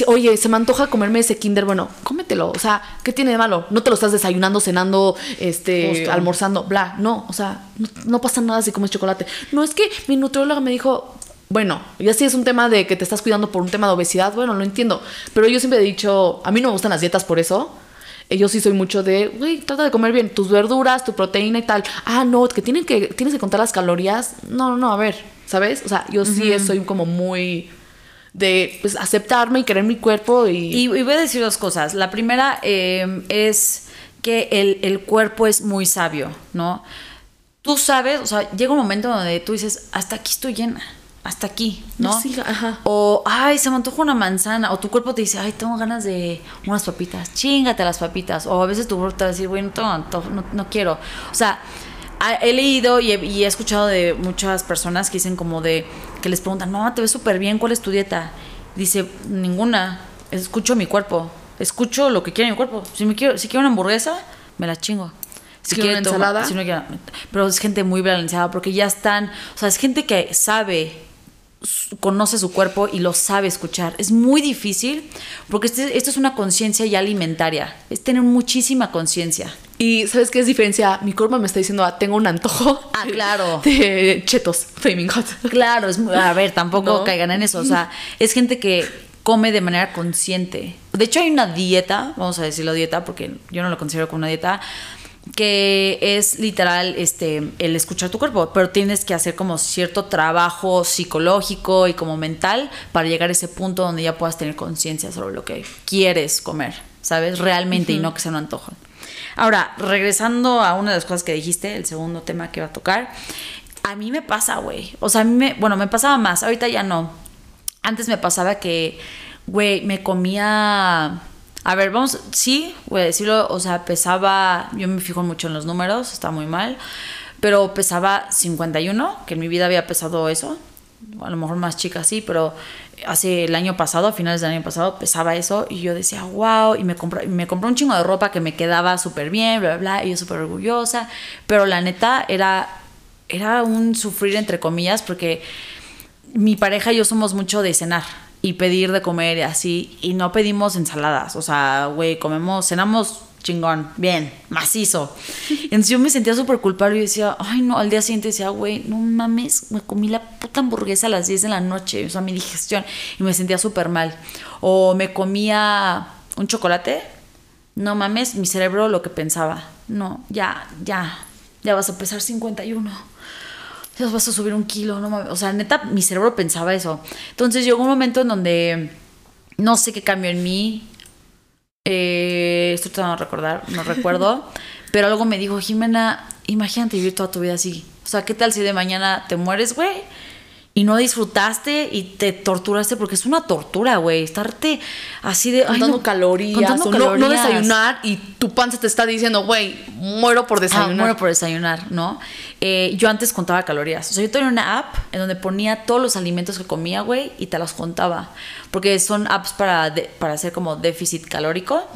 Oye, se me antoja comerme ese kinder, bueno, cómetelo. O sea, ¿qué tiene de malo? No te lo estás desayunando, cenando, este, Justo. almorzando, bla. No, o sea, no, no pasa nada si comes chocolate. No, es que mi nutrióloga me dijo, bueno, ya si es un tema de que te estás cuidando por un tema de obesidad, bueno, lo entiendo. Pero yo siempre he dicho, a mí no me gustan las dietas por eso. Eh, Yo sí soy mucho de, güey, trata de comer bien, tus verduras, tu proteína y tal. Ah, no, que tienen que tienes que contar las calorías. No, no, no, a ver, ¿sabes? O sea, yo sí soy como muy de pues aceptarme y querer mi cuerpo y, Y, y voy a decir dos cosas. La primera eh, es que el, el cuerpo es muy sabio, ¿no? Tú sabes, o sea, llega un momento donde tú dices, hasta aquí estoy llena, hasta aquí, ¿no? Sí, ajá. O, ay, se me antoja una manzana. O tu cuerpo te dice, ay, tengo ganas de unas papitas. Chingate las papitas. O a veces tu cuerpo te va a decir, güey, no no, no quiero. O sea, he leído y he, y he escuchado de muchas personas que dicen como de, que les preguntan, no, te ves súper bien, ¿cuál es tu dieta? Dice, ninguna. Escucho mi cuerpo. Escucho lo que quiere mi cuerpo. Si, me quiero, si quiero una hamburguesa, me la chingo. Si quiero una ensalada. si no quiero- pero es gente muy balanceada porque ya están, o sea, es gente que sabe conoce su cuerpo y lo sabe escuchar. Es muy difícil porque este- esto es una conciencia ya alimentaria. Es tener muchísima conciencia. Y ¿sabes qué es diferencia? Mi cuerpo me está diciendo, ah, tengo un antojo. Ah, claro. (laughs) De chetos, flaming hot. Claro, es, a ver, tampoco No. caigan en eso. O sea, es gente que come de manera consciente. De hecho, hay una dieta, vamos a decirlo dieta, porque yo no lo considero como una dieta, que es literal este, el escuchar tu cuerpo, pero tienes que hacer como cierto trabajo psicológico y como mental para llegar a ese punto donde ya puedas tener conciencia sobre lo que quieres comer, ¿sabes? Realmente y no que sea un antojo. Ahora, regresando a una de las cosas que dijiste, el segundo tema que iba a tocar, a mí me pasa, güey. O sea, a mí me, bueno, me pasaba más, ahorita ya no. Antes me pasaba que, güey, me comía... A ver, vamos, sí, voy a decirlo, o sea, pesaba, yo me fijo mucho en los números, está muy mal, pero pesaba 51, que en mi vida había pesado eso, a lo mejor más chica sí, pero hace el año pasado, a finales del año pasado, pesaba eso y yo decía, wow, y me compré, me un chingo de ropa que me quedaba súper bien, bla, bla, bla, y yo súper orgullosa, pero la neta era, era un sufrir entre comillas porque mi pareja y yo somos mucho de cenar y pedir de comer y así, y no pedimos ensaladas, o sea, güey, comemos, cenamos chingón, bien, macizo. (laughs) Entonces yo me sentía súper culpable y decía, ay no, al día siguiente decía, güey, no mames, me comí la puta hamburguesa a las 10 de la noche, o sea, mi digestión, y me sentía súper mal. O me comía un chocolate, no mames, mi cerebro lo que pensaba, no, ya, ya, ya vas a pesar 51 ya vas a subir un kilo, no mames. O sea, neta, mi cerebro pensaba eso. Entonces llegó un momento en donde no sé qué cambió en mí. Eh, estoy tratando de recordar, no (laughs) recuerdo. pero algo me dijo, Jimena, imagínate vivir toda tu vida así. O sea, ¿qué tal si de mañana te mueres, güey? Y no disfrutaste y te torturaste porque es una tortura, güey. Estarte así de. ay, Contando no, calorías, contando no- desayunar y tu panza te está diciendo, güey, muero por Ah, desayunar. muero por desayunar, ¿no? Eh, yo antes contaba calorías. O sea, yo tenía una app en donde ponía todos los alimentos que comía, güey, y te los contaba. Porque son apps para, de- para hacer como déficit calórico.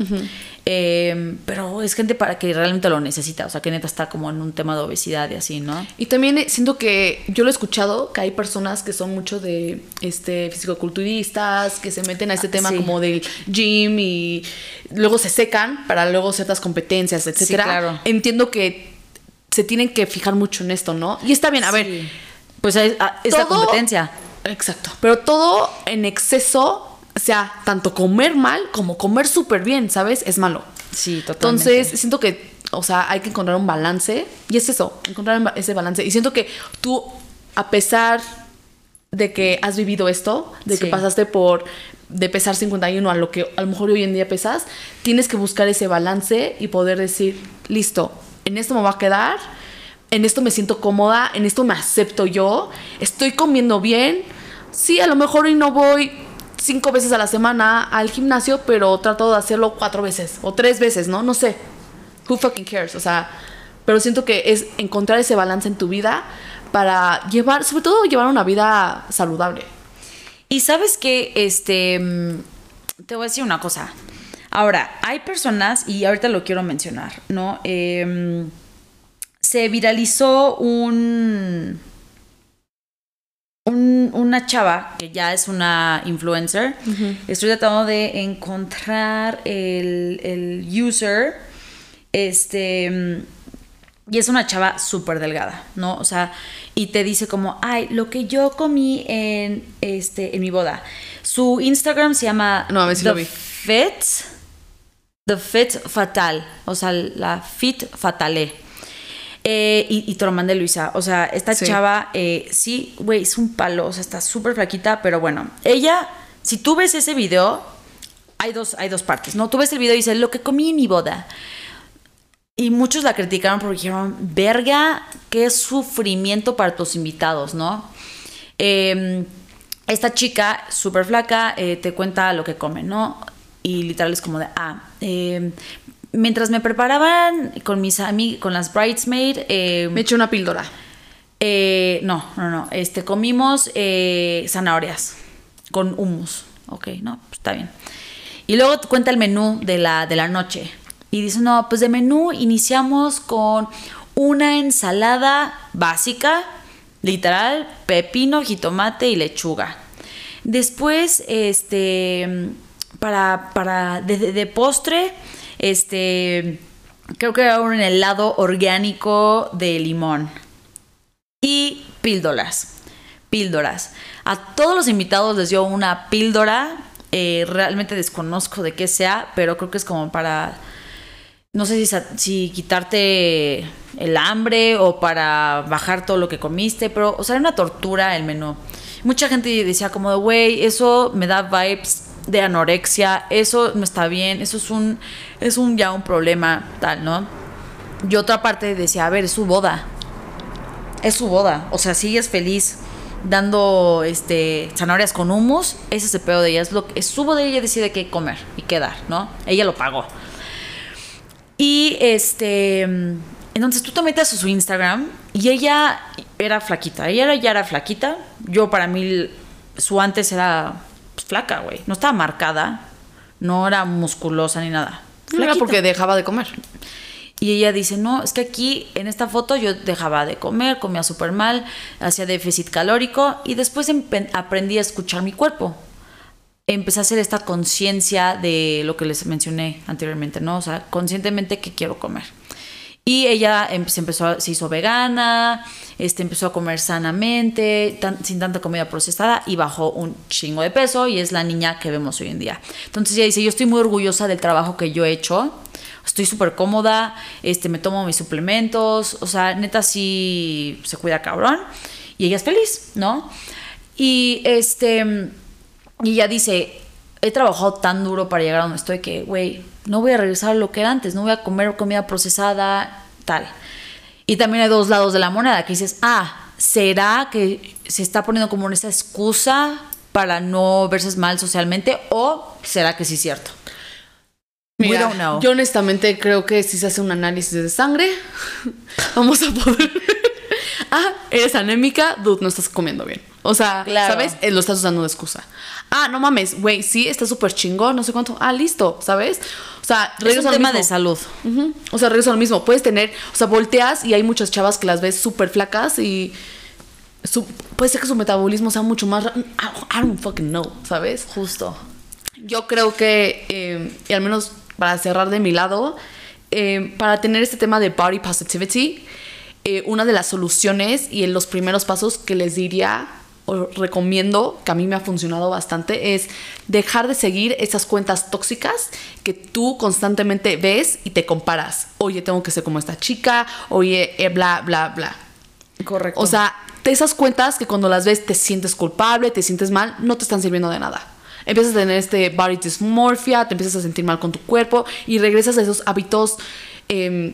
Eh, pero es gente para que realmente lo necesita. O sea, que neta está como en un tema de obesidad y así, ¿no? Y también eh, siento que yo lo he escuchado, que hay personas que son mucho de este fisicoculturistas, que se meten a este Ah, tema sí. como del gym y luego se secan para luego ciertas competencias, etcétera. claro. Entiendo que se tienen que fijar mucho en esto, ¿no? Y está bien, a ver, Sí. Pues es, es la competencia. Exacto. Pero todo en exceso, o sea, tanto comer mal como comer súper bien, ¿sabes? Es malo. Sí, totalmente. Entonces, siento que, o sea, hay que encontrar un balance. Y es eso, encontrar ese balance. Y siento que tú, a pesar de que has vivido esto, de que pasaste por de pesar 51 a lo que a lo mejor hoy en día pesas, tienes que buscar ese balance y poder decir, listo, en esto me va a quedar, en esto me siento cómoda, en esto me acepto yo, estoy comiendo bien. Sí, a lo mejor hoy no voy cinco veces a la semana al gimnasio, pero trato de hacerlo cuatro veces o tres veces, ¿no? No sé. Who fucking cares? O sea, pero siento que es encontrar ese balance en tu vida para llevar, sobre todo llevar una vida saludable. Y sabes que, este, mm, te voy a decir una cosa. Ahora, hay personas, y ahorita lo quiero mencionar, ¿no? Em, se viralizó un, un- una chava que ya es una influencer. Estoy tratando de encontrar el, el user. Este. Y es una chava súper delgada, ¿no? O sea, y te dice como, ay, lo que yo comí en, este, en mi boda. Su Instagram se llama No, a ver si The lo vi. Fit, The Fit Fatal, o sea, la Fit Fatale. Eh, y, y te lo mandé Luisa. O sea, esta Sí. chava, eh, sí, güey, es un palo. O sea, está súper flaquita, pero bueno. Ella, si tú ves ese video, hay dos, hay dos partes, ¿no? Tú ves el video y dices, lo que comí en mi boda. Y muchos la criticaron porque dijeron, verga, qué sufrimiento para tus invitados, ¿no? Eh, esta chica, súper flaca, eh, te cuenta lo que come, ¿no? Y literal es como de, ah, eh, mientras me preparaban con mis amigos, con las bridesmaids, eh, Me eché una píldora. eh, no, no, no. Este, comimos eh, zanahorias con hummus. Ok, no, pues está bien. Y luego te cuenta el menú de la, de la noche. Y dice, no, pues de menú iniciamos con una ensalada básica Literal, pepino, jitomate y lechuga. Después, este, para, para, de, de postre, este, creo que era un helado orgánico de limón. Y píldoras. Píldoras. A todos los invitados les dio una píldora. eh, realmente desconozco de qué sea, pero creo que es como para. No sé si, quitarte el hambre o para bajar todo lo que comiste, pero, o sea, era una tortura el menú. Mucha gente decía como, güey, eso me da vibes de anorexia, eso no está bien, eso es un, es un ya un problema, tal, ¿no? Y otra parte decía, a ver, es su boda, es su boda. O sea, si es feliz dando este zanahorias con humus, ese es el pedo de ella. Es, lo, es su boda y ella decide qué comer y qué dar, ¿no? Ella lo pagó. Y este. Entonces tú te metes a su Instagram y ella era flaquita. Ella ya era flaquita. Yo, para mí, su antes era flaca, güey. No estaba marcada. No era musculosa ni nada. No era porque dejaba de comer. Y ella dice, no, es que aquí en esta foto yo dejaba de comer, comía súper mal, hacía déficit calórico y después aprendí a escuchar mi cuerpo. Empecé a hacer esta conciencia de lo que les mencioné anteriormente, ¿no? O sea, conscientemente que quiero comer. Y ella se empezó, se hizo vegana, este, empezó a comer sanamente, sin tanta comida procesada y bajó un chingo de peso y es la niña que vemos hoy en día. Entonces ella dice, yo estoy muy orgullosa del trabajo que yo he hecho, estoy súper cómoda, este, me tomo mis suplementos, o sea, neta sí se cuida cabrón y ella es feliz, ¿no? Y este, y ella dice, he trabajado tan duro para llegar a donde estoy que, güey, no voy a regresar a lo que era antes, no voy a comer comida procesada, tal. Y también hay dos lados de la moneda, que dices, ah, ¿será que se está poniendo como esa excusa para no verse mal socialmente? ¿O será que sí es cierto? We Mira, don't know. yo honestamente creo que si se hace un análisis de sangre, (laughs) vamos a poder. Ah, eres anémica, dude, no estás comiendo bien. O sea, Claro. ¿sabes? Eh, Lo estás usando de excusa. Ah, no mames, güey, sí, está súper chingón, no sé cuánto. Ah, listo, ¿sabes? O sea, Es regreso un a lo tema mismo. de salud. O sea, regreso a lo mismo. Puedes tener, o sea, volteas y hay muchas chavas que las ves súper flacas y su- puede ser que su metabolismo sea mucho más. I I don't fucking know, ¿sabes? Justo. Yo creo que, eh, y al menos para cerrar de mi lado, eh, para tener este tema de body positivity, eh, una de las soluciones y en los primeros pasos que les diría recomiendo, que a mí me ha funcionado bastante, es dejar de seguir esas cuentas tóxicas que tú constantemente ves y te comparas. Oye, tengo que ser como esta chica, oye, eh, bla, bla, bla. Correcto. O sea, esas cuentas que cuando las ves te sientes culpable, te sientes mal, no te están sirviendo de nada. Empiezas a tener este body dysmorphia, te empiezas a sentir mal con tu cuerpo y regresas a esos hábitos em,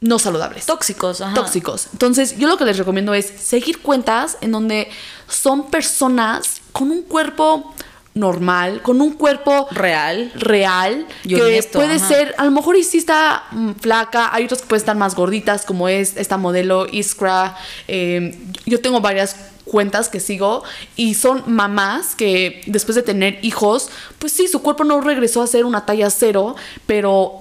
no saludables. tóxicos, ajá. Tóxicos. Entonces, yo lo que les recomiendo es seguir cuentas en donde son personas con un cuerpo normal, con un cuerpo Real. real, Y que honesto, puede ajá. ser, a lo mejor y sí está mm, flaca, hay otras que pueden estar más gorditas, como es esta modelo Iskra. eh, yo tengo varias cuentas que sigo y son mamás que después de tener hijos, pues sí, su cuerpo no regresó a ser una talla cero, pero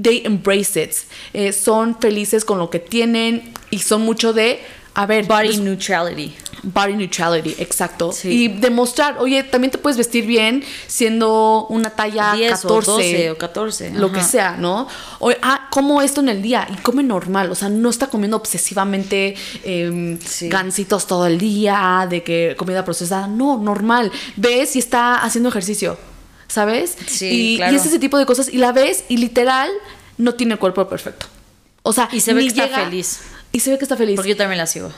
they embrace it. Eh, son felices con lo que tienen y son mucho de, a ver, Body des- neutrality. Body neutrality, exacto. Sí. Y demostrar, oye, también te puedes vestir bien siendo una talla 10 14, o 12 o 14. lo ajá. que sea, ¿no? Oye, ah, como esto en el día y come normal, o sea, no está comiendo obsesivamente em, Sí. gansitos todo el día, de que comida procesada, no, normal. Ves y está haciendo ejercicio, ¿sabes? Sí, y, claro. y es ese tipo de cosas y la ves y literal no tiene el cuerpo perfecto. O sea, Y se ve ni que está llega- feliz. Y se ve que está feliz. Porque yo también la sigo.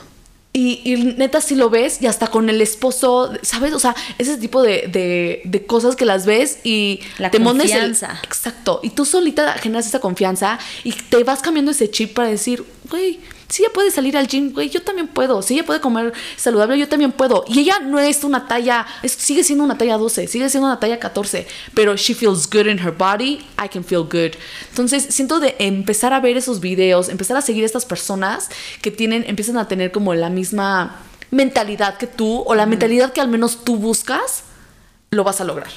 Y, y neta, si lo ves, y hasta con el esposo, ¿sabes? O sea, ese tipo de, de- de cosas que las ves y La te el- confianza. exacto. Y tú solita generas esa confianza y te vas cambiando ese chip para decir, güey, si ella puede salir al gym, güey, yo también puedo. Si ella puede comer saludable, yo también puedo. Y ella no es una talla, es- sigue siendo una talla 12, sigue siendo una talla 14, pero she feels good in her body, I can feel good. Entonces, siento de empezar a ver esos videos, empezar a seguir a estas personas que tienen, empiezan a tener como la misma mentalidad que tú, o la mentalidad que al menos tú buscas, lo vas a lograr.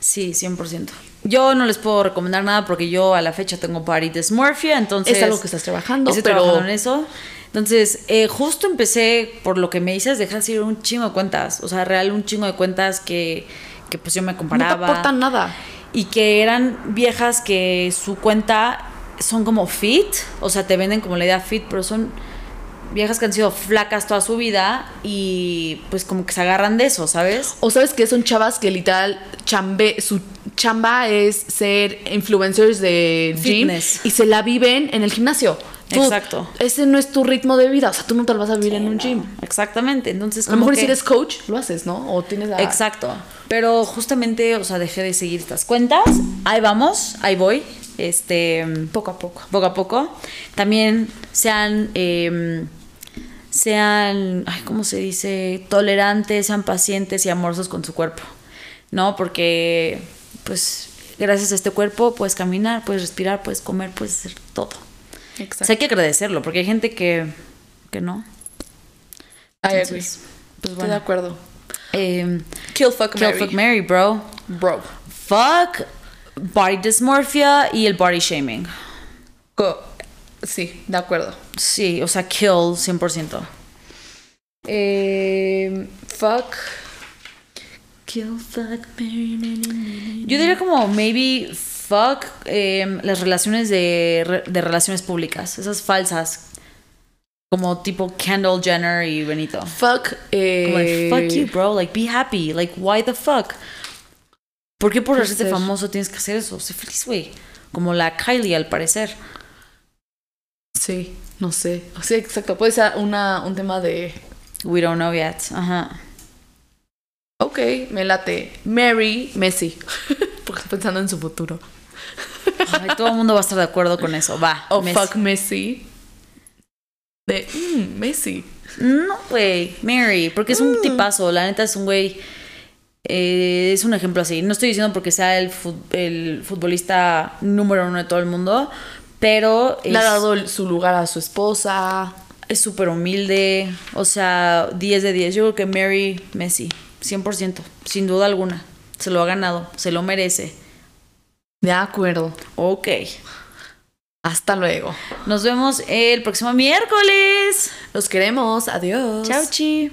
Sí, 100%. Yo no les puedo recomendar nada porque yo a la fecha tengo body dysmorphia, entonces... Es algo que estás trabajando, Estoy pero- trabajando en eso. Entonces, eh, justo empecé, por lo que me dices, dejar de seguir un chingo de cuentas. O sea, real, un chingo de cuentas que, que pues yo me No te comparaba. aportan nada. Y que eran viejas que su cuenta son como fit, o sea, te venden como la idea fit, pero son viejas que han sido flacas toda su vida y pues como que se agarran de eso, ¿sabes? O sabes que son chavas que literal chambe, su chamba es ser influencers de gym Fitness. y se la viven en el gimnasio. Tú- Exacto. Ese no es tu ritmo de vida, o sea, tú no te lo vas a vivir en un gym. Exactamente, entonces... A lo mejor que- si eres coach, lo haces, ¿no? O tienes la... Exacto. Pero justamente, o sea, dejé de seguir estas cuentas. Ahí vamos, ahí voy. Este. Poco a poco. Poco a poco. También sean. eh, sean. Ay, ¿Cómo se dice? Tolerantes, sean pacientes y amorosos con su cuerpo. ¿No? Porque. Pues. Gracias a este cuerpo puedes caminar, puedes respirar, puedes comer, puedes hacer todo. O Exacto. sea, hay que agradecerlo, porque hay gente que. que no. I agree. Entonces, pues Estoy de acuerdo. Eh, Kill, fuck, Kill, fuck, Mary, bro. Bro. Fuck body dysmorphia y el body shaming. Sí, de acuerdo. Sí, o sea, kill 100%. Eh, fuck. Kill, fuck, Mary, Yo diría como maybe fuck em, las relaciones de, de relaciones públicas, esas falsas. Como tipo Kendall Jenner y Benito. Fuck. Eh, Como de, fuck you, bro. Like, be happy. Like, why the fuck? ¿Por qué por hacerte famoso tienes que hacer eso? Sé feliz, güey. Como la Kylie, al parecer. Sí, no sé. Sí, exacto. Puede ser una, un tema de. We don't know yet. Ajá. Ok, me late. Mary Messi. (laughs) Porque estoy pensando en su futuro. Ay, todo el mundo va a estar de acuerdo con eso. Va. O Messi. fuck Messi. De mm, Messi. No, güey. Mary. Porque es un Mm. tipazo. La neta es un güey. eh, es un ejemplo así. No estoy diciendo porque sea el, fut- el futbolista número uno de todo el mundo. Pero Le ha dado su lugar a su esposa. es súper humilde. O sea, 10 de 10. Yo creo que Mary Messi. 100%. Sin duda alguna. Se lo ha ganado. Se lo merece. De acuerdo. Ok. Hasta luego. Nos vemos el próximo miércoles. Los queremos. Adiós. Chao, chi.